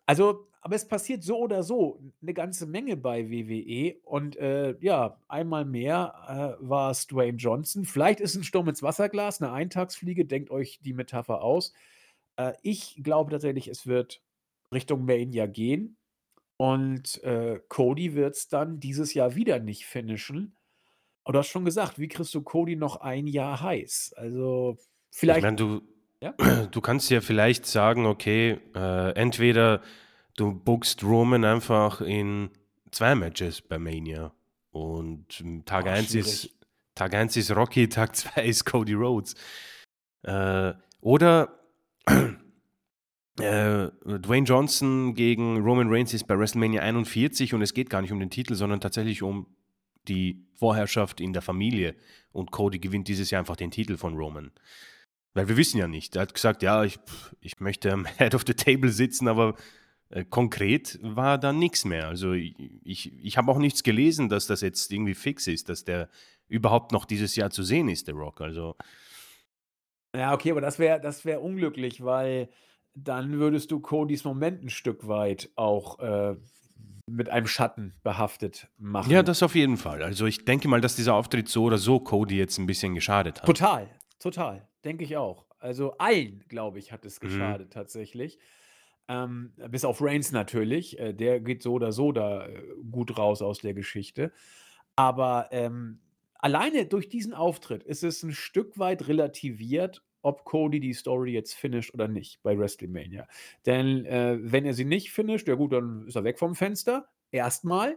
Also, aber es passiert so oder so eine ganze Menge bei WWE und, äh, ja, einmal mehr, äh, war es Dwayne Johnson. Vielleicht ist ein Sturm ins Wasserglas, eine Eintagsfliege, denkt euch die Metapher aus. Äh, ich glaube tatsächlich, es wird Richtung Mania gehen und, äh, Cody es dann dieses Jahr wieder nicht finishen. Und du hast schon gesagt, wie kriegst du Cody noch ein Jahr heiß? Also, Ich meine, du ja? du kannst ja vielleicht sagen, okay, äh, entweder du bookst Roman einfach in zwei Matches bei Mania und Tag Oh, 1 ist. Tag 1 ist Rocky, Tag 2 ist Cody Rhodes. Äh, oder äh, Dwayne Johnson gegen Roman Reigns ist bei WrestleMania 41 und es geht gar nicht um den Titel, sondern tatsächlich um die Vorherrschaft in der Familie. Und Cody gewinnt dieses Jahr einfach den Titel von Roman. Weil wir wissen ja nicht. Er hat gesagt, ja, ich, ich möchte am Head of the Table sitzen, aber äh, konkret war da nichts mehr. Also ich, ich, habe auch nichts gelesen, dass das jetzt irgendwie fix ist, dass der überhaupt noch dieses Jahr zu sehen ist, der Rock. Also Ja, okay, aber das wäre das wäre unglücklich, weil dann würdest du Codys Moment ein Stück weit auch, äh, mit einem Schatten behaftet machen. ja, das auf jeden Fall. Also ich denke mal, dass dieser Auftritt so oder so Cody jetzt ein bisschen geschadet hat. Total, total, denke ich auch. Also allen, glaube ich, hat es Mhm. geschadet tatsächlich. Ähm, bis auf Reigns natürlich, äh, der geht so oder so da, äh, gut raus aus der Geschichte. Aber, ähm, alleine durch diesen Auftritt ist es ein Stück weit relativiert, ob Cody die Story jetzt finisht oder nicht bei WrestleMania. Denn, äh, wenn er sie nicht finisht, ja gut, dann ist er weg vom Fenster, erstmal.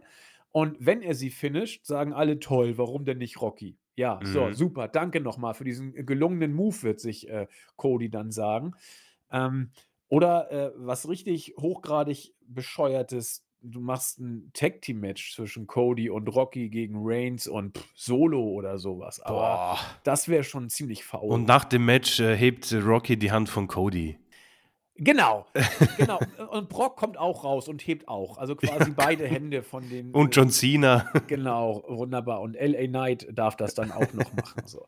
Und wenn er sie finisht, sagen alle: „Toll, warum denn nicht Rocky?“ Ja, so, Mhm. super, danke noch mal für diesen gelungenen Move, wird sich, äh, Cody dann sagen. Ähm, oder, äh, was richtig hochgradig bescheuertes, du machst 'n Tag-Team-Match zwischen Cody und Rocky gegen Reigns und pff, Solo oder sowas. Aber Boah. das wäre schon ziemlich Und faul. nach dem Match äh, hebt Rocky die Hand von Cody. Genau, genau. Und Brock kommt auch raus und hebt auch. Also quasi beide Hände von den Und äh, John Cena. Genau, wunderbar. Und LA Knight darf das dann auch noch machen. So.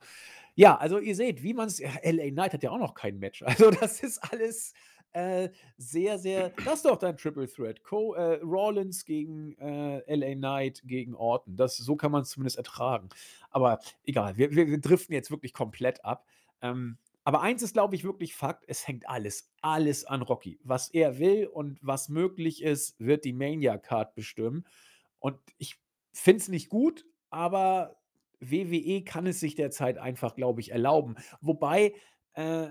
Ja, also ihr seht, wie man es. Ja, LA Knight hat ja auch noch kein Match. Also das ist alles äh, sehr, sehr. Das ist doch dein Triple Threat. Co äh, Rollins gegen äh, LA Knight gegen Orton. Das, so kann man es zumindest ertragen. Aber egal, wir, wir, wir driften jetzt wirklich komplett ab. Ähm, aber eins ist, glaube ich, wirklich Fakt: Es hängt alles, alles an Rocky. Was er will und was möglich ist, wird die Mania-Card bestimmen. Und ich finde es nicht gut, aber WWE kann es sich derzeit einfach, glaube ich, erlauben. Wobei, äh,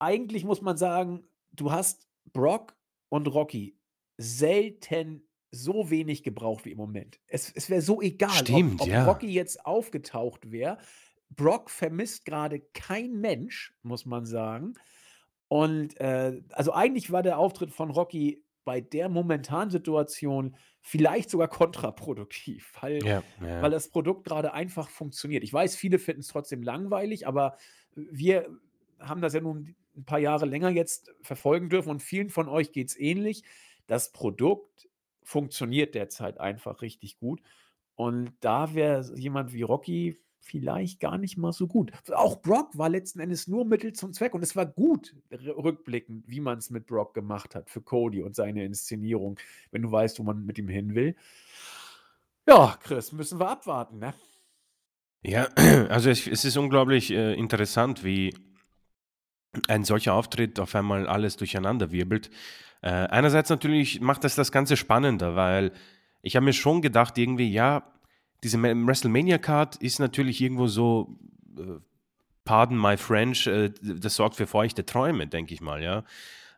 eigentlich muss man sagen, du hast Brock und Rocky selten so wenig gebraucht wie im Moment. Es, es wäre so egal, Stimmt, ob, ob ja. Rocky jetzt aufgetaucht wäre. Brock vermisst gerade kein Mensch, muss man sagen. Und äh, also eigentlich war der Auftritt von Rocky bei der momentanen Situation vielleicht sogar kontraproduktiv, weil, Ja, ja. weil das Produkt gerade einfach funktioniert. Ich weiß, viele finden es trotzdem langweilig, aber wir haben das ja nun ein paar Jahre länger jetzt verfolgen dürfen und vielen von euch geht es ähnlich. Das Produkt funktioniert derzeit einfach richtig gut. Und da wäre jemand wie Rocky vielleicht gar nicht mal so gut. Auch Brock war letzten Endes nur Mittel zum Zweck und es war gut rückblickend, wie man es mit Brock gemacht hat für Cody und seine Inszenierung, wenn du weißt, wo man mit ihm hin will. Ja, Chris, müssen wir abwarten, ne? Ja, also es, es ist unglaublich äh, interessant, wie ein solcher Auftritt auf einmal alles durcheinander wirbelt. Äh, einerseits natürlich macht das das Ganze spannender, weil ich habe mir schon gedacht, irgendwie, ja, diese Ma- WrestleMania-Card ist natürlich irgendwo so, äh, pardon my French, äh, das sorgt für feuchte Träume, denke ich mal, ja.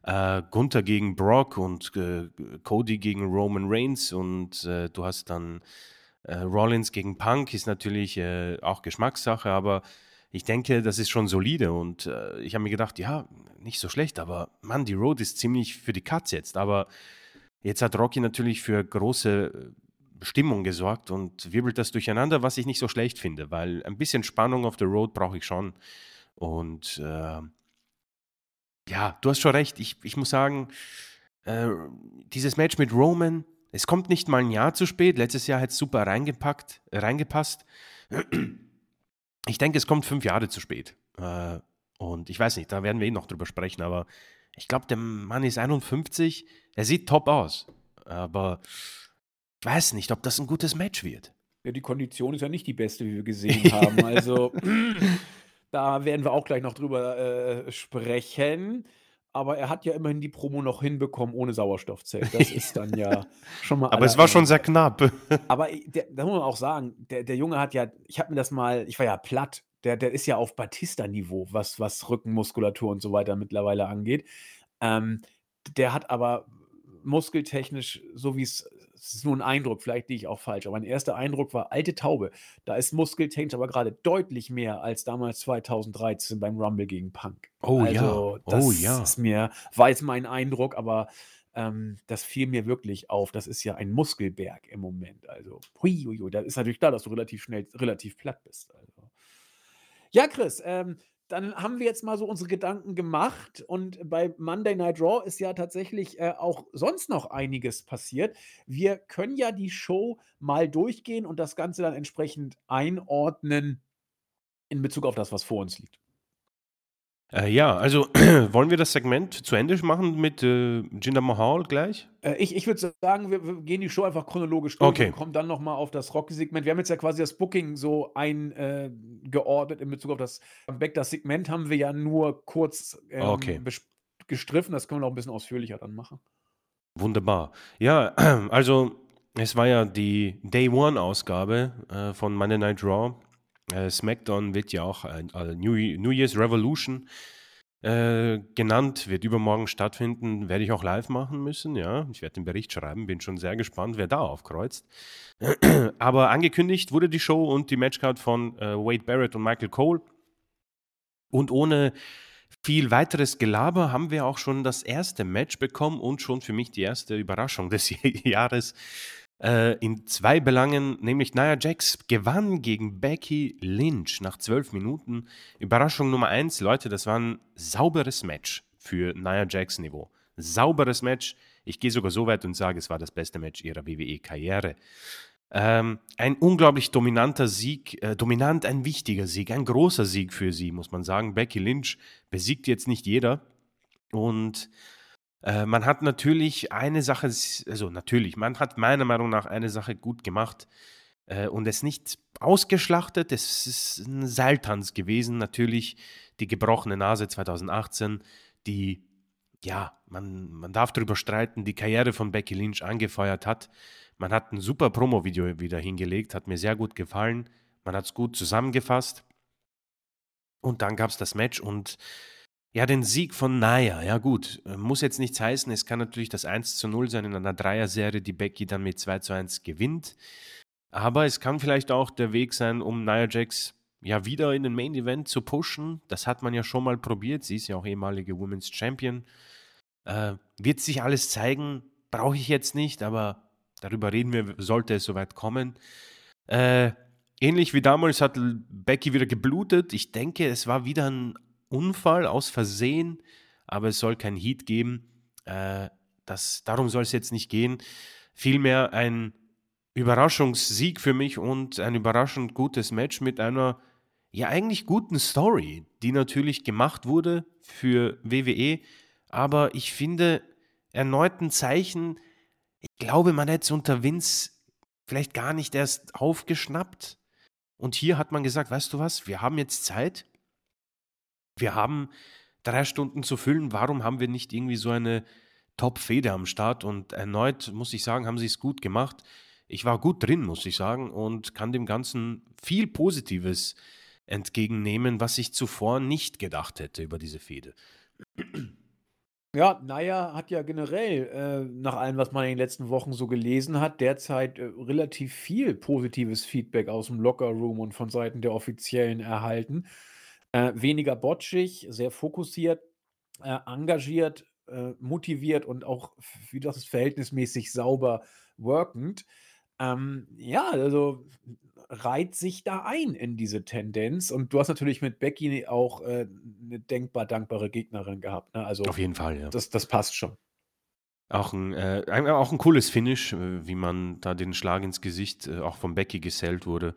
Äh, Gunther gegen Brock und äh, Cody gegen Roman Reigns und äh, du hast dann Rollins gegen Punk ist natürlich auch Geschmackssache, aber ich denke, das ist schon solide und äh, ich habe mir gedacht, ja, nicht so schlecht, aber Mann, die Road ist ziemlich für die Katz jetzt. Aber jetzt hat Rocky natürlich für große äh, Stimmung gesorgt und wirbelt das durcheinander, was ich nicht so schlecht finde, weil ein bisschen Spannung auf der Road brauche ich schon. Und äh, ja, du hast schon recht. Ich, ich muss sagen, äh, dieses Match mit Roman, es kommt nicht mal ein Jahr zu spät. Letztes Jahr hätte es super reingepackt, reingepasst. Ich denke, es kommt fünf Jahre zu spät. Äh, und ich weiß nicht, da werden wir eh noch drüber sprechen, aber ich glaube, der Mann ist 51, er sieht top aus. Aber ich weiß nicht, ob das ein gutes Match wird. Ja, die Kondition ist ja nicht die beste, wie wir gesehen haben. Also, da werden wir auch gleich noch drüber äh, sprechen. Aber er hat ja immerhin die Promo noch hinbekommen ohne Sauerstoffzelt. Das ist dann ja schon mal. Aber es war schon sehr knapp. Aber der, da muss man auch sagen, der, der Junge hat ja, ich habe mir das mal, ich war ja platt. Der, der ist ja auf Batista-Niveau, was, was Rückenmuskulatur und so weiter mittlerweile angeht. Ähm, der hat aber muskeltechnisch, so wie es es ist nur ein Eindruck, vielleicht liege ich auch falsch, aber mein erster Eindruck war alte Taube. Da ist muskeltechnisch aber gerade deutlich mehr als damals 2013 beim Rumble gegen Punk. Oh also, ja, oh das ja. ist mir, war jetzt mein Eindruck, aber ähm, das fiel mir wirklich auf. Das ist ja ein Muskelberg im Moment. Also, hui, hui, hui. da ist natürlich klar, dass du relativ schnell, relativ platt bist. Also. Ja, Chris, ähm, dann haben wir jetzt mal so unsere Gedanken gemacht und bei Monday Night Raw ist ja tatsächlich äh, auch sonst noch einiges passiert. Wir können ja die Show mal durchgehen und das Ganze dann entsprechend einordnen in Bezug auf das, was vor uns liegt. Äh, ja, also wollen wir das Segment zu Ende machen mit äh, Jinder Mahal gleich? Äh, ich ich würde sagen, wir, wir, gehen die Show einfach chronologisch durch okay. und kommen dann nochmal auf das Rocky-Segment. Wir haben jetzt ja quasi das Booking so eingeordnet in Bezug auf das Comeback. Das Segment haben wir ja nur kurz ähm, okay. gestriffen. Das können wir noch ein bisschen ausführlicher dann machen. Wunderbar. Ja, also es war ja die Day One-Ausgabe äh, von Monday Night Raw äh, SmackDown wird ja auch äh, New, New, Year's Revolution äh, genannt, wird übermorgen stattfinden, werde ich auch live machen müssen, ja. Ich werde den Bericht schreiben, bin schon sehr gespannt, wer da aufkreuzt. Aber angekündigt wurde die Show und die Matchcard von äh, Wade Barrett und Michael Cole. Und ohne viel weiteres Gelaber haben wir auch schon das erste Match bekommen und schon für mich die erste Überraschung des Jahres äh, in zwei Belangen, nämlich Nia Jax gewann gegen Becky Lynch nach zwölf Minuten. Überraschung Nummer eins, Leute, das war ein sauberes Match für Nia Jax Niveau. Sauberes Match. Ich gehe sogar so weit und sage, es war das beste Match ihrer WWE-Karriere. Ähm, ein unglaublich dominanter Sieg, äh, dominant ein wichtiger Sieg, ein großer Sieg für sie, muss man sagen. Becky Lynch besiegt jetzt nicht jeder. Und äh, man hat natürlich eine Sache, also natürlich, man hat meiner Meinung nach eine Sache gut gemacht äh, und es nicht ausgeschlachtet. Es ist ein Seiltanz gewesen, natürlich die gebrochene Nase 2018, die, ja, man, man darf darüber streiten, die Karriere von Becky Lynch angefeuert hat. Man hat ein super Promo-Video wieder hingelegt, hat mir sehr gut gefallen. Man hat es gut zusammengefasst. Und dann gab es das Match und ja, den Sieg von Naya, ja gut, äh, muss jetzt nichts heißen. Es kann natürlich das 1 zu 0 sein in einer Dreier-Serie, die Becky dann mit 2 zu 1 gewinnt. Aber es kann vielleicht auch der Weg sein, um Nia Jax ja wieder in den Main Event zu pushen. Das hat man ja schon mal probiert. Sie ist ja auch ehemalige Women's Champion. Äh, wird sich alles zeigen, brauche ich jetzt nicht, aber darüber reden wir, sollte es soweit kommen. Äh, ähnlich wie damals hat Becky wieder geblutet. Ich denke, es war wieder ein Unfall aus Versehen, aber es soll kein Heat geben. Äh, das, darum soll es jetzt nicht gehen. Vielmehr ein Überraschungssieg für mich und ein überraschend gutes Match mit einer ja eigentlich guten Story, die natürlich gemacht wurde für WWE, aber ich finde erneut ein Zeichen, ich glaube, man hätte es unter Vince vielleicht gar nicht erst aufgeschnappt. Und hier hat man gesagt, weißt du was, wir haben jetzt Zeit, wir haben drei Stunden zu füllen. Warum haben wir nicht irgendwie so eine Top-Fede am Start? Und erneut muss ich sagen, haben sie es gut gemacht. Ich war gut drin, muss ich sagen, und kann dem Ganzen viel Positives entgegennehmen, was ich zuvor nicht gedacht hätte über diese Fede. Ja, Naya hat ja generell, äh, nach allem, was man in den letzten Wochen so gelesen hat, derzeit äh, relativ viel positives Feedback aus dem Lockerroom und von Seiten der Offiziellen erhalten. Äh, weniger botschig, sehr fokussiert, äh, engagiert, äh, motiviert und auch, wie das ist, verhältnismäßig sauber workend. Ähm, ja, also reiht sich da ein in diese Tendenz. Und du hast natürlich mit Becky auch äh, eine denkbar dankbare Gegnerin gehabt. Ne? Also Auf jeden Fall, ja. das, das passt schon. Auch ein, äh, auch ein cooles Finish, äh, wie man da den Schlag ins Gesicht äh, auch von Becky gesellt wurde.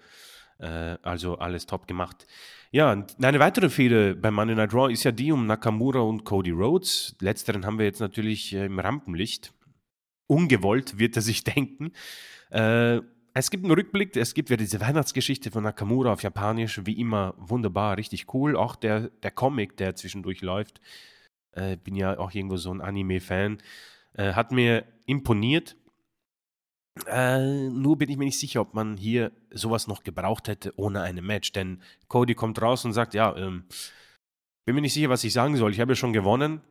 Äh, also alles top gemacht. Ja, eine weitere Fehde beim Monday Night Raw ist ja die um Nakamura und Cody Rhodes. Letzteren haben wir jetzt natürlich äh, im Rampenlicht. Ungewollt wird er sich denken. Äh, es gibt einen Rückblick, es gibt ja diese Weihnachtsgeschichte von Nakamura auf Japanisch, wie immer wunderbar, richtig cool. Auch der, der Comic, der zwischendurch läuft, äh, bin ja auch irgendwo so ein Anime-Fan, äh, hat mir imponiert. Äh, nur bin ich mir nicht sicher, ob man hier sowas noch gebraucht hätte ohne eine Match. Denn Cody kommt raus und sagt, ja, ähm, bin mir nicht sicher, was ich sagen soll. Ich habe ja schon gewonnen.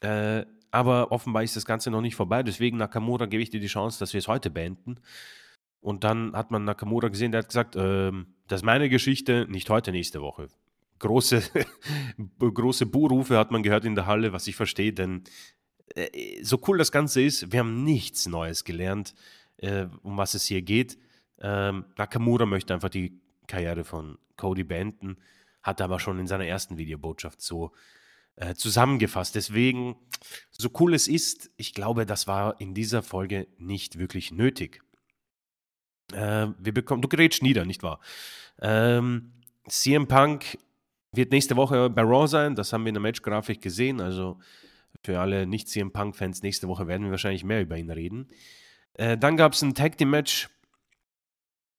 Äh, aber offenbar ist das Ganze noch nicht vorbei. Deswegen, Nakamura, gebe ich dir die Chance, dass wir es heute beenden. Und dann hat man Nakamura gesehen, der hat gesagt, ähm, das ist meine Geschichte, nicht heute, nächste Woche. Große, große Buhrufe hat man gehört in der Halle, was ich verstehe, denn äh, so cool das Ganze ist, wir haben nichts Neues gelernt, äh, um was es hier geht. Ähm, Nakamura möchte einfach die Karriere von Cody beenden, hat aber schon in seiner ersten Videobotschaft so äh, zusammengefasst. Deswegen, so cool es ist, ich glaube, das war in dieser Folge nicht wirklich nötig. Äh, wir bekommen, du gerätst nieder, nicht wahr? Ähm, CM Punk wird nächste Woche bei Raw sein, das haben wir in der Matchgrafik gesehen, also für alle Nicht-CM Punk-Fans, nächste Woche werden wir wahrscheinlich mehr über ihn reden. Äh, dann gab es ein Tag Team Match.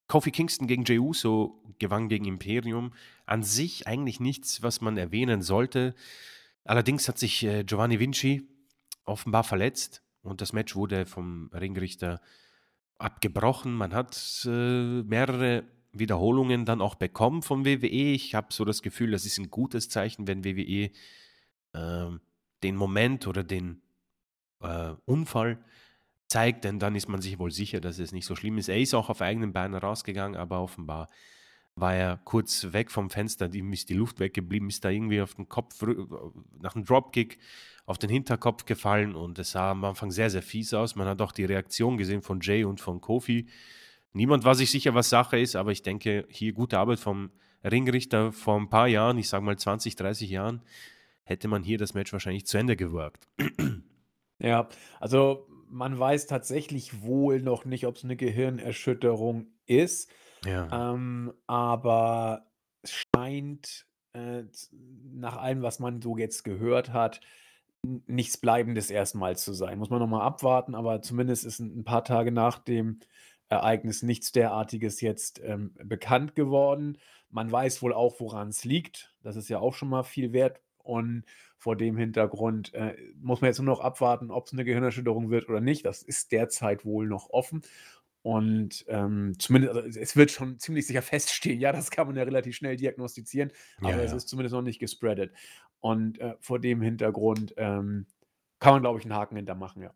Kofi Kingston gegen Jey Uso gewann gegen Imperium. An sich eigentlich nichts, was man erwähnen sollte. Allerdings hat sich äh, Giovanni Vinci offenbar verletzt und das Match wurde vom Ringrichter abgebrochen. Man hat äh, mehrere Wiederholungen dann auch bekommen vom WWE. Ich habe so das Gefühl, das ist ein gutes Zeichen, wenn WWE äh, den Moment oder den äh, Unfall zeigt, denn dann ist man sich wohl sicher, dass es nicht so schlimm ist. Er ist auch auf eigenen Beinen rausgegangen, aber offenbar war er kurz weg vom Fenster, ihm ist die Luft weggeblieben, ist da irgendwie auf den Kopf, nach einem Dropkick auf den Hinterkopf gefallen und es sah am Anfang sehr, sehr fies aus. Man hat auch die Reaktion gesehen von Jay und von Kofi. Niemand war sich sicher, was Sache ist, aber ich denke, hier gute Arbeit vom Ringrichter vor ein paar Jahren, ich sage mal 20, 30 Jahren, hätte man hier das Match wahrscheinlich zu Ende gewirkt. Ja, also man weiß tatsächlich wohl noch nicht, ob es eine Gehirnerschütterung ist. Ja. Ähm, aber es scheint äh, nach allem, was man so jetzt gehört hat, nichts Bleibendes erstmal zu sein. Muss man nochmal abwarten, aber zumindest ist ein, paar Tage nach dem Ereignis nichts derartiges jetzt ähm, bekannt geworden. Man weiß wohl auch, woran es liegt. Das ist ja auch schon mal viel wert. Und vor dem Hintergrund äh, muss man jetzt nur noch abwarten, ob es eine Gehirnerschütterung wird oder nicht. Das ist derzeit wohl noch offen. Und ähm, zumindest, also es wird schon ziemlich sicher feststehen, ja, das kann man ja relativ schnell diagnostizieren, aber Ja, es ja. ist zumindest noch nicht gespreadet. Und äh, vor dem Hintergrund ähm, kann man, glaube ich, einen Haken hintermachen, ja.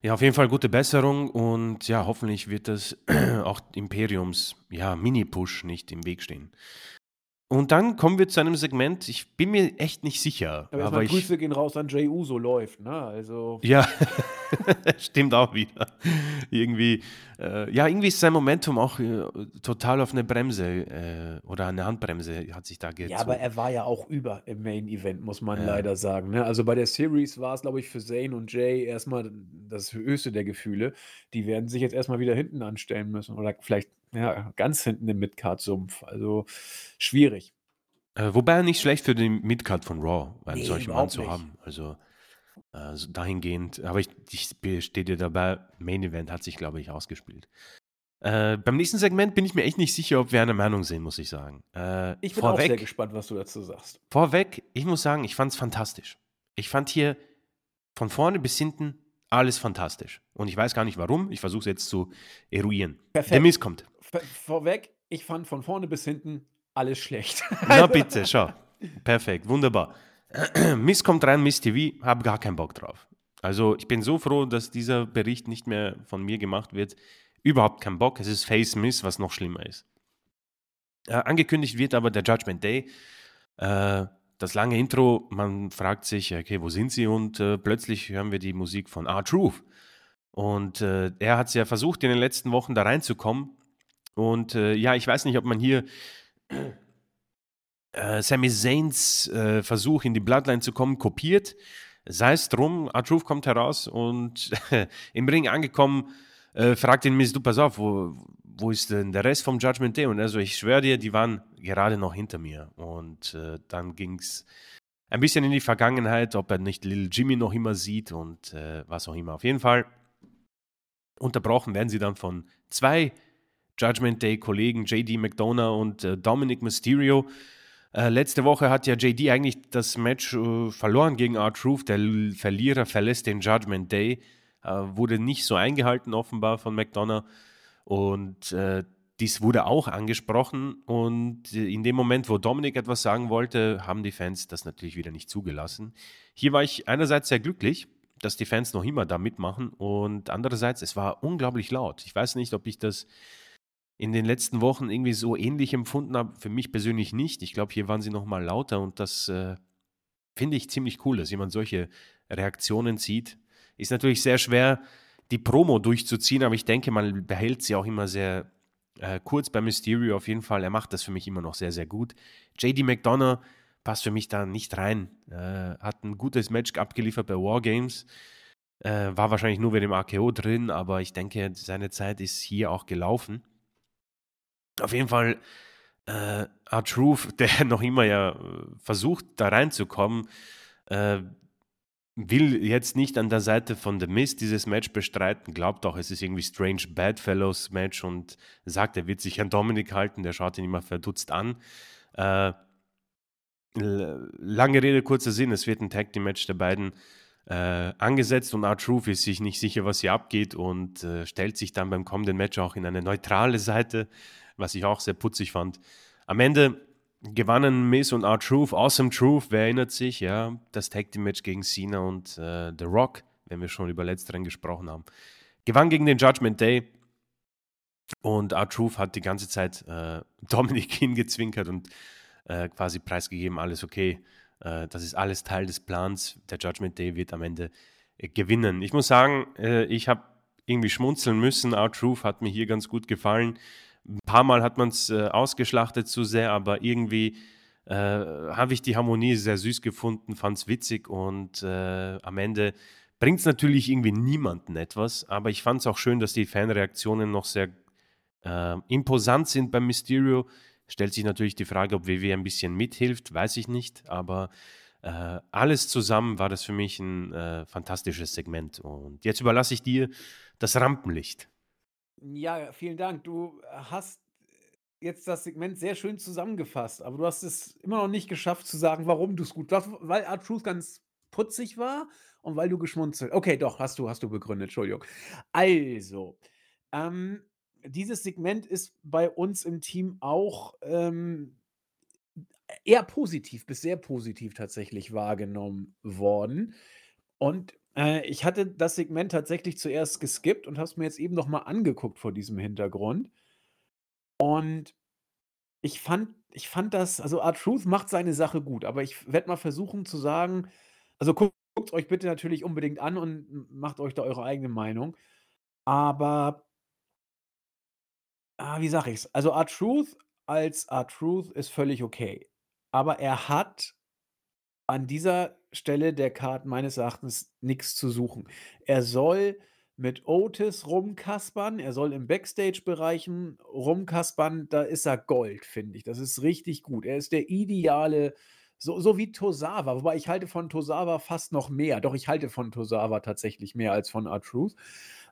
Ja, auf jeden Fall gute Besserung und ja, hoffentlich wird das auch Imperiums, ja, Mini-Push nicht im Weg stehen. Und dann kommen wir zu einem Segment, ich bin mir echt nicht sicher, Aber aber ich, Grüße gehen raus an Jay Uso läuft, ne? Also, ja, stimmt auch wieder. Irgendwie, äh, ja, irgendwie ist sein Momentum auch äh, total auf eine Bremse äh, oder eine Handbremse hat sich da ja, aber gezogen. er war ja auch über im Main Event, muss man leider sagen. Ne? Also bei der Series war es, glaube ich, für Zayn und Jay erstmal das höchste der Gefühle. Die werden sich jetzt erstmal wieder hinten anstellen müssen oder vielleicht ja, ganz hinten im Midcard-Sumpf. Also schwierig. Äh, wobei nicht schlecht für den Midcard von Raw, einen Nee, solchen Mann zu haben. Also äh, so dahingehend, aber ich, ich stehe dir dabei, Main Event hat sich, glaube ich, ausgespielt. Äh, beim nächsten Segment bin ich mir echt nicht sicher, ob wir eine Meinung sehen, muss ich sagen. Äh, Ich bin auch sehr vorweg, gespannt, was du dazu sagst. vorweg, ich muss sagen, ich fand es fantastisch. Ich fand hier von vorne bis hinten alles fantastisch. Und ich weiß gar nicht warum. Ich versuche es jetzt zu eruieren. Der Perfekt. Miss kommt. Vorweg, ich fand von vorne bis hinten alles schlecht. Na bitte, schau. Perfekt, wunderbar. Miss kommt rein, Miss TV, habe gar keinen Bock drauf. Also ich bin so froh, dass dieser Bericht nicht mehr von mir gemacht wird. Überhaupt keinen Bock. Es ist Face Miss, was noch schlimmer ist. Äh, angekündigt wird aber der Judgment Day. Äh, das lange Intro, man fragt sich, okay, wo sind sie? Und äh, plötzlich hören wir die Musik von R-Truth. Und äh, er hat es ja versucht, in den letzten Wochen da reinzukommen. Und äh, ja, ich weiß nicht, ob man hier äh, Sami Zayns äh, Versuch in die Bloodline zu kommen kopiert. Sei es drum, R-Truth kommt heraus und im Ring angekommen, äh, fragt ihn Miss, du pass auf, wo, wo ist denn der Rest vom Judgment Day? Und also ich schwöre dir, die waren gerade noch hinter mir. Und äh, dann ging es ein bisschen in die Vergangenheit, ob er nicht Little Jimmy noch immer sieht und äh, was auch immer. Auf jeden Fall unterbrochen werden sie dann von zwei Judgment Day-Kollegen, JD McDonough und äh, Dominic Mysterio. Äh, letzte Woche hat ja JD eigentlich das Match äh, verloren gegen R-Truth. Der Verlierer verlässt den Judgment Day. Äh, wurde nicht so eingehalten, offenbar von McDonough. Und äh, dies wurde auch angesprochen. Und äh, in dem Moment, wo Dominic etwas sagen wollte, haben die Fans das natürlich wieder nicht zugelassen. Hier war ich einerseits sehr glücklich, dass die Fans noch immer da mitmachen. Und andererseits, es war unglaublich laut. Ich weiß nicht, ob ich das in den letzten Wochen irgendwie so ähnlich empfunden habe. Für mich persönlich nicht. Ich glaube, hier waren sie noch mal lauter und das äh, finde ich ziemlich cool, dass jemand solche Reaktionen zieht. Ist natürlich sehr schwer, die Promo durchzuziehen, aber ich denke, man behält sie auch immer sehr äh, kurz bei Mysterio auf jeden Fall. Er macht das für mich immer noch sehr, sehr gut. JD McDonough passt für mich da nicht rein. Äh, hat ein gutes Match abgeliefert bei Wargames. Äh, war wahrscheinlich nur mit dem AKO drin, aber ich denke, seine Zeit ist hier auch gelaufen. Auf jeden Fall äh, R-Truth, der noch immer ja äh, versucht, da reinzukommen, äh, will jetzt nicht an der Seite von The Mist dieses Match bestreiten, glaubt auch, es ist irgendwie Strange Bedfellows Match und sagt, er wird sich an Dominik halten, der schaut ihn immer verdutzt an. Äh, lange Rede, kurzer Sinn, es wird ein Tag Team Match der beiden äh, angesetzt und R-Truth ist sich nicht sicher, was hier abgeht und äh, stellt sich dann beim kommenden Match auch in eine neutrale Seite was ich auch sehr putzig fand. Am Ende gewannen Miss und R-Truth, Awesome Truth, wer erinnert sich, ja, das Tag Team Match gegen Cena und äh, The Rock, wenn wir schon über letzteren gesprochen haben. Gewann gegen den Judgment Day und R-Truth hat die ganze Zeit äh, Dominik hingezwinkert und äh, quasi preisgegeben, alles okay, äh, das ist alles Teil des Plans, der Judgment Day wird am Ende äh, gewinnen. Ich muss sagen, äh, ich habe irgendwie schmunzeln müssen, R-Truth hat mir hier ganz gut gefallen. Ein paar Mal hat man es äh, ausgeschlachtet zu sehr, aber irgendwie äh, habe ich die Harmonie sehr süß gefunden, fand es witzig und äh, am Ende bringt es natürlich irgendwie niemanden etwas, aber ich fand es auch schön, dass die Fanreaktionen noch sehr äh, imposant sind beim Mysterio. Stellt sich natürlich die Frage, ob WWE ein bisschen mithilft, weiß ich nicht, aber äh, alles zusammen war das für mich ein äh, fantastisches Segment. Und jetzt überlasse ich dir das Rampenlicht. Ja, vielen Dank. Du hast jetzt das Segment sehr schön zusammengefasst, aber du hast es immer noch nicht geschafft zu sagen, warum du es gut warst, weil R-Truth ganz putzig war und weil du geschmunzelt Okay, doch, hast du hast du begründet, Entschuldigung. Also, ähm, dieses Segment ist bei uns im Team auch, ähm, eher positiv bis sehr positiv tatsächlich wahrgenommen worden. Und äh, ich hatte das Segment tatsächlich zuerst geskippt und habe es mir jetzt eben noch mal angeguckt vor diesem Hintergrund. Und ich fand ich fand das also R-Truth macht seine Sache gut, aber ich werde mal versuchen zu sagen also guckt euch bitte natürlich unbedingt an und macht euch da eure eigene Meinung. Aber ah, wie sage ich's? Also R-Truth als R-Truth ist völlig okay. Aber er hat an dieser Stelle der Card meines Erachtens nichts zu suchen. Er soll mit Otis rumkaspern, er soll im Backstage-Bereichen rumkaspern, da ist er Gold, finde ich. Das ist richtig gut. Er ist der ideale so so wie Tosawa, wobei ich halte von Tosawa fast noch mehr. Doch, ich halte von Tosawa tatsächlich mehr als von R-Truth.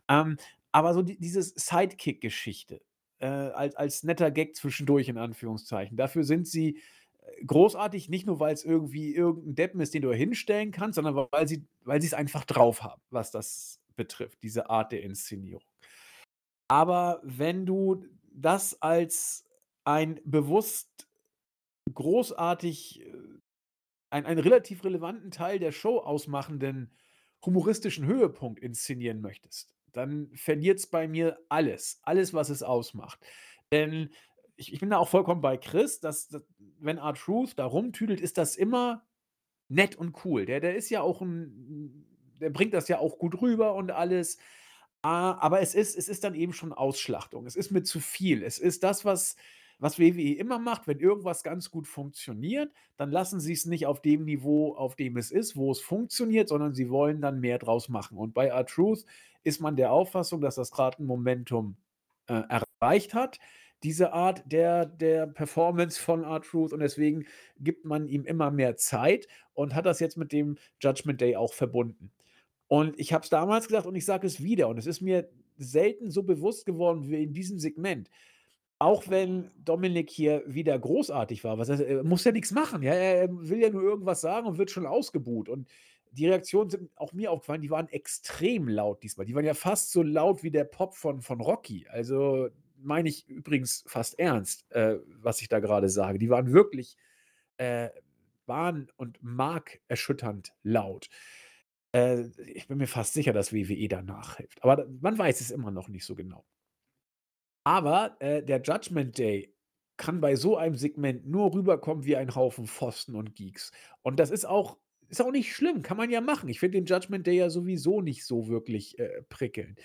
Ähm, aber so die dieses Sidekick-Geschichte, äh, als als netter Gag zwischendurch in Anführungszeichen, dafür sind sie großartig, nicht nur, weil es irgendwie irgendein Deppen ist, den du hinstellen kannst, sondern weil sie weil es einfach drauf haben, was das betrifft, diese Art der Inszenierung. Aber wenn du das als ein bewusst großartig äh, ein einen relativ relevanten Teil der Show ausmachenden humoristischen Höhepunkt inszenieren möchtest, dann verliert es bei mir alles, alles, was es ausmacht. Denn ich ich bin da auch vollkommen bei Chris, dass wenn R-Truth da rumtüdelt, ist das immer nett und cool. Der der ist ja auch ein der bringt das ja auch gut rüber und alles. Ah, aber es ist es ist dann eben schon Ausschlachtung. Es ist mir zu viel. Es ist das, was was WWE immer macht, wenn irgendwas ganz gut funktioniert, dann lassen sie es nicht auf dem Niveau, auf dem es ist, wo es funktioniert, sondern sie wollen dann mehr draus machen. Und bei R-Truth ist man der Auffassung, dass das gerade ein Momentum, äh, erreicht hat, diese Art der, der Performance von R-Truth und deswegen gibt man ihm immer mehr Zeit und hat das jetzt mit dem Judgment Day auch verbunden. Und ich habe es damals gesagt und ich sage es wieder und es ist mir selten so bewusst geworden wie in diesem Segment. Auch wenn Dominik hier wieder großartig war, was er muss ja nichts machen, ja, er will ja nur irgendwas sagen und wird schon ausgebuht und die Reaktionen sind auch mir aufgefallen, die waren extrem laut diesmal. Die waren ja fast so laut wie der Pop von von Rocky. Also, meine ich übrigens fast ernst, äh, was ich da gerade sage. Die waren wirklich, äh, bahn und markerschütternd laut. Äh, ich bin mir fast sicher, dass WWE da nachhilft. Aber man weiß es immer noch nicht so genau. Aber, äh, der Judgment Day kann bei so einem Segment nur rüberkommen wie ein Haufen Pfosten und Geeks. Und das ist auch ist auch nicht schlimm, kann man ja machen. Ich finde den Judgment Day ja sowieso nicht so wirklich, äh, prickelnd.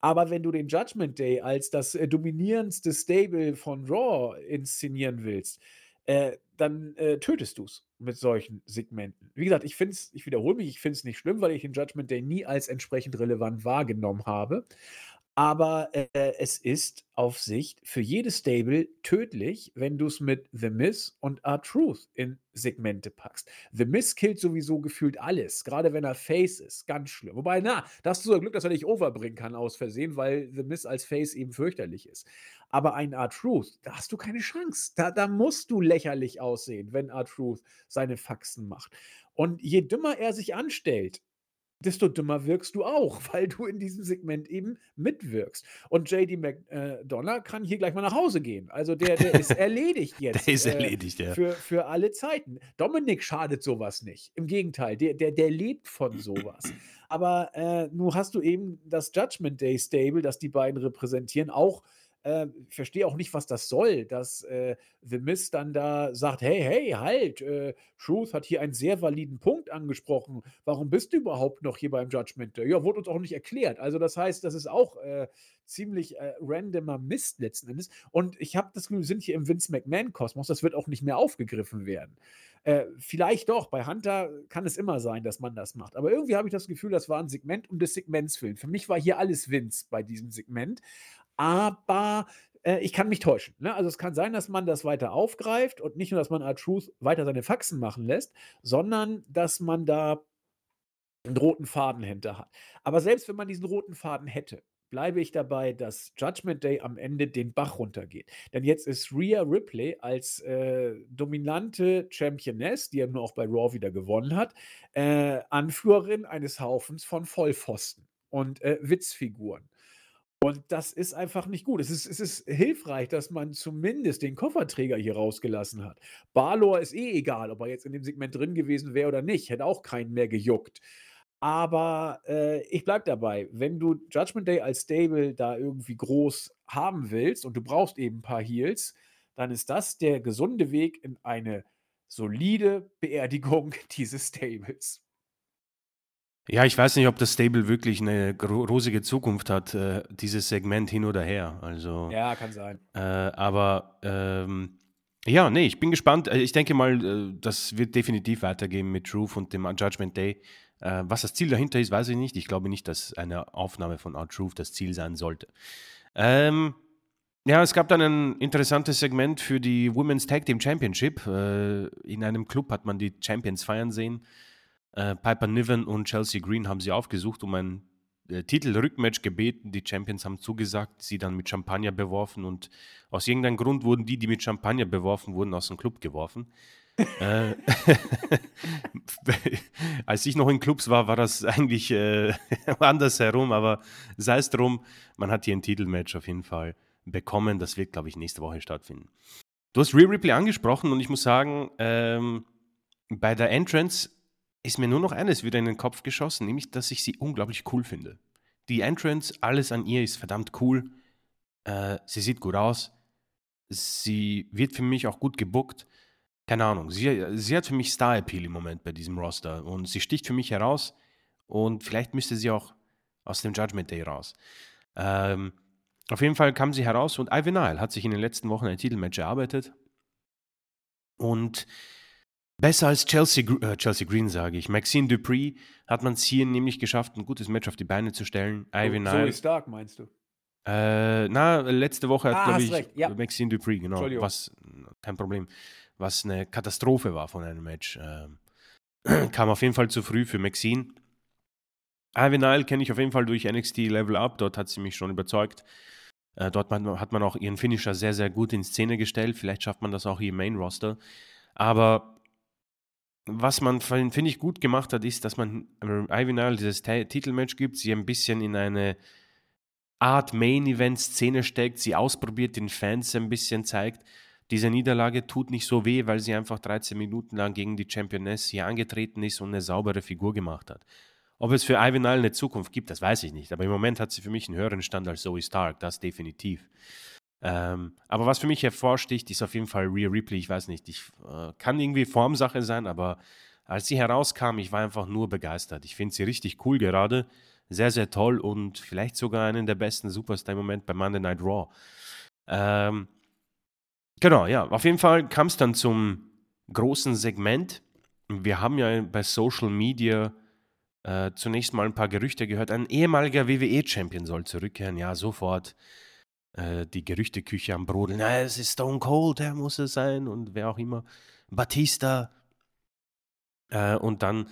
Aber wenn du den Judgment Day als das, äh, dominierendste Stable von Raw inszenieren willst, äh, dann, äh, tötest es mit solchen Segmenten. Wie gesagt, ich finde ich wiederhole mich, ich finde es nicht schlimm, weil ich den Judgment Day nie als entsprechend relevant wahrgenommen habe. Aber, äh, es ist auf Sicht für jedes Stable tödlich, wenn du es mit The Miz und R-Truth in Segmente packst. The Miz killt sowieso gefühlt alles, gerade wenn er Face ist, ganz schlimm. Wobei, na, da hast du so Glück, dass er dich overbringen kann aus Versehen, weil The Miz als Face eben fürchterlich ist. Aber ein R-Truth, da hast du keine Chance. Da da musst du lächerlich aussehen, wenn R-Truth seine Faxen macht. Und je dümmer er sich anstellt desto dümmer wirkst du auch, weil du in diesem Segment eben mitwirkst. Und JD McDonough kann hier gleich mal nach Hause gehen. Also der, der ist erledigt jetzt. der ist äh, erledigt, ja. Für, für alle Zeiten. Dominik schadet sowas nicht. Im Gegenteil, der, der, der lebt von sowas. Aber äh, nun hast du eben das Judgment Day Stable, das die beiden repräsentieren, auch äh, ich verstehe auch nicht, was das soll, dass äh, The Mist dann da sagt, hey, hey, halt, äh, Truth hat hier einen sehr validen Punkt angesprochen. Warum bist du überhaupt noch hier beim Judgment? Ja, wurde uns auch nicht erklärt. Also das heißt, das ist auch äh, ziemlich äh, randomer Mist letzten Endes. Und ich habe das Gefühl, wir sind hier im Vince McMahon-Kosmos, das wird auch nicht mehr aufgegriffen werden. Äh, vielleicht doch, bei Hunter kann es immer sein, dass man das macht. Aber irgendwie habe ich das Gefühl, das war ein Segment um des Segments willen. Für mich war hier alles Vince bei diesem Segment aber äh, ich kann mich täuschen. Ne? Also es kann sein, dass man das weiter aufgreift und nicht nur, dass man R-Truth weiter seine Faxen machen lässt, sondern dass man da einen roten Faden hinter hat. Aber selbst wenn man diesen roten Faden hätte, bleibe ich dabei, dass Judgment Day am Ende den Bach runtergeht. Denn jetzt ist Rhea Ripley als äh, dominante Championess, die ja nur auch bei Raw wieder gewonnen hat, äh, Anführerin eines Haufens von Vollpfosten und äh, Witzfiguren. Und das ist einfach nicht gut. Es ist es ist hilfreich, dass man zumindest den Kofferträger hier rausgelassen hat. Balor ist eh egal, ob er jetzt in dem Segment drin gewesen wäre oder nicht, hätte auch keinen mehr gejuckt. Aber, äh, ich bleibe dabei, wenn du Judgment Day als Stable da irgendwie groß haben willst und du brauchst eben ein paar Heels, dann ist das der gesunde Weg in eine solide Beerdigung dieses Stables. Ja, ich weiß nicht, ob das Stable wirklich eine rosige Zukunft hat, äh, dieses Segment hin oder her. Also, Ja, kann sein. äh, aber ähm, ja, nee, ich bin gespannt. Äh, ich denke mal, äh, das wird definitiv weitergehen mit Truth und dem Judgment Day. Äh, was das Ziel dahinter ist, weiß ich nicht. Ich glaube nicht, dass eine Aufnahme von Art Truth das Ziel sein sollte. Ähm, ja, es gab dann ein interessantes Segment für die Women's Tag Team Championship. In einem Club hat man die Champions feiern sehen. Äh, Piper Niven und Chelsea Green haben sie aufgesucht, um ein äh, Titelrückmatch gebeten. Die Champions haben zugesagt, sie dann mit Champagner beworfen und aus irgendeinem Grund wurden die, die mit Champagner beworfen wurden, aus dem Club geworfen. äh, als ich noch in Clubs war, war das eigentlich äh, anders herum, aber sei es drum, man hat hier ein Titelmatch auf jeden Fall bekommen. Das wird, glaube ich, nächste Woche stattfinden. Du hast Real Ripley angesprochen und ich muss sagen, ähm, bei der Entrance ist mir nur noch eines wieder in den Kopf geschossen, nämlich, dass ich sie unglaublich cool finde. Die Entrance, alles an ihr ist verdammt cool. Äh, sie sieht gut aus. Sie wird für mich auch gut gebuckt. Keine Ahnung, sie, sie hat für mich Star-Appeal im Moment bei diesem Roster und sie sticht für mich heraus und vielleicht müsste sie auch aus dem Judgment Day raus. Ähm, auf jeden Fall kam sie heraus und Ivy Nile hat sich in den letzten Wochen ein Titelmatch erarbeitet und Besser als Chelsea, äh, Chelsea Green, sage ich. Maxine Dupree hat man es hier nämlich geschafft, ein gutes Match auf die Beine zu stellen. Ivy so, Nile. Zoe Stark, meinst du? Äh, na, letzte Woche hat, Ah, glaube ich, recht, ja. Maxine Dupree, genau, was, kein Problem, was eine Katastrophe war von einem Match. Ähm, kam auf jeden Fall zu früh für Maxine. Ivy Nile kenne ich auf jeden Fall durch NXT Level Up, dort hat sie mich schon überzeugt. Äh, dort hat man auch ihren Finisher sehr, sehr gut in Szene gestellt. Vielleicht schafft man das auch hier im Main Roster. Aber was man, finde ich, gut gemacht hat, ist, dass man Ivy Nile dieses Titelmatch gibt, sie ein bisschen in eine Art Main-Event-Szene steckt, sie ausprobiert, den Fans ein bisschen zeigt. Diese Niederlage tut nicht so weh, weil sie einfach 13 Minuten lang gegen die Championess hier angetreten ist und eine saubere Figur gemacht hat. Ob es für Ivy Nile eine Zukunft gibt, das weiß ich nicht. Aber im Moment hat sie für mich einen höheren Stand als Zoe Stark, das definitiv. Ähm, aber was für mich hervorsticht, ist auf jeden Fall Rhea Ripley. Ich weiß nicht, ich äh, kann irgendwie Formsache sein, aber als sie herauskam, ich war einfach nur begeistert. Ich finde sie richtig cool gerade, sehr, sehr toll und vielleicht sogar einen der besten Superstar im Moment bei Monday Night Raw. Ähm, genau, ja, auf jeden Fall kam es dann zum großen Segment. Wir haben ja bei Social Media äh, zunächst mal ein paar Gerüchte gehört. Ein ehemaliger WWE-Champion soll zurückkehren. Ja, sofort äh, die Gerüchteküche am Brodeln. Na, es ist Stone Cold, der muss es sein und wer auch immer. Batista. Äh, und dann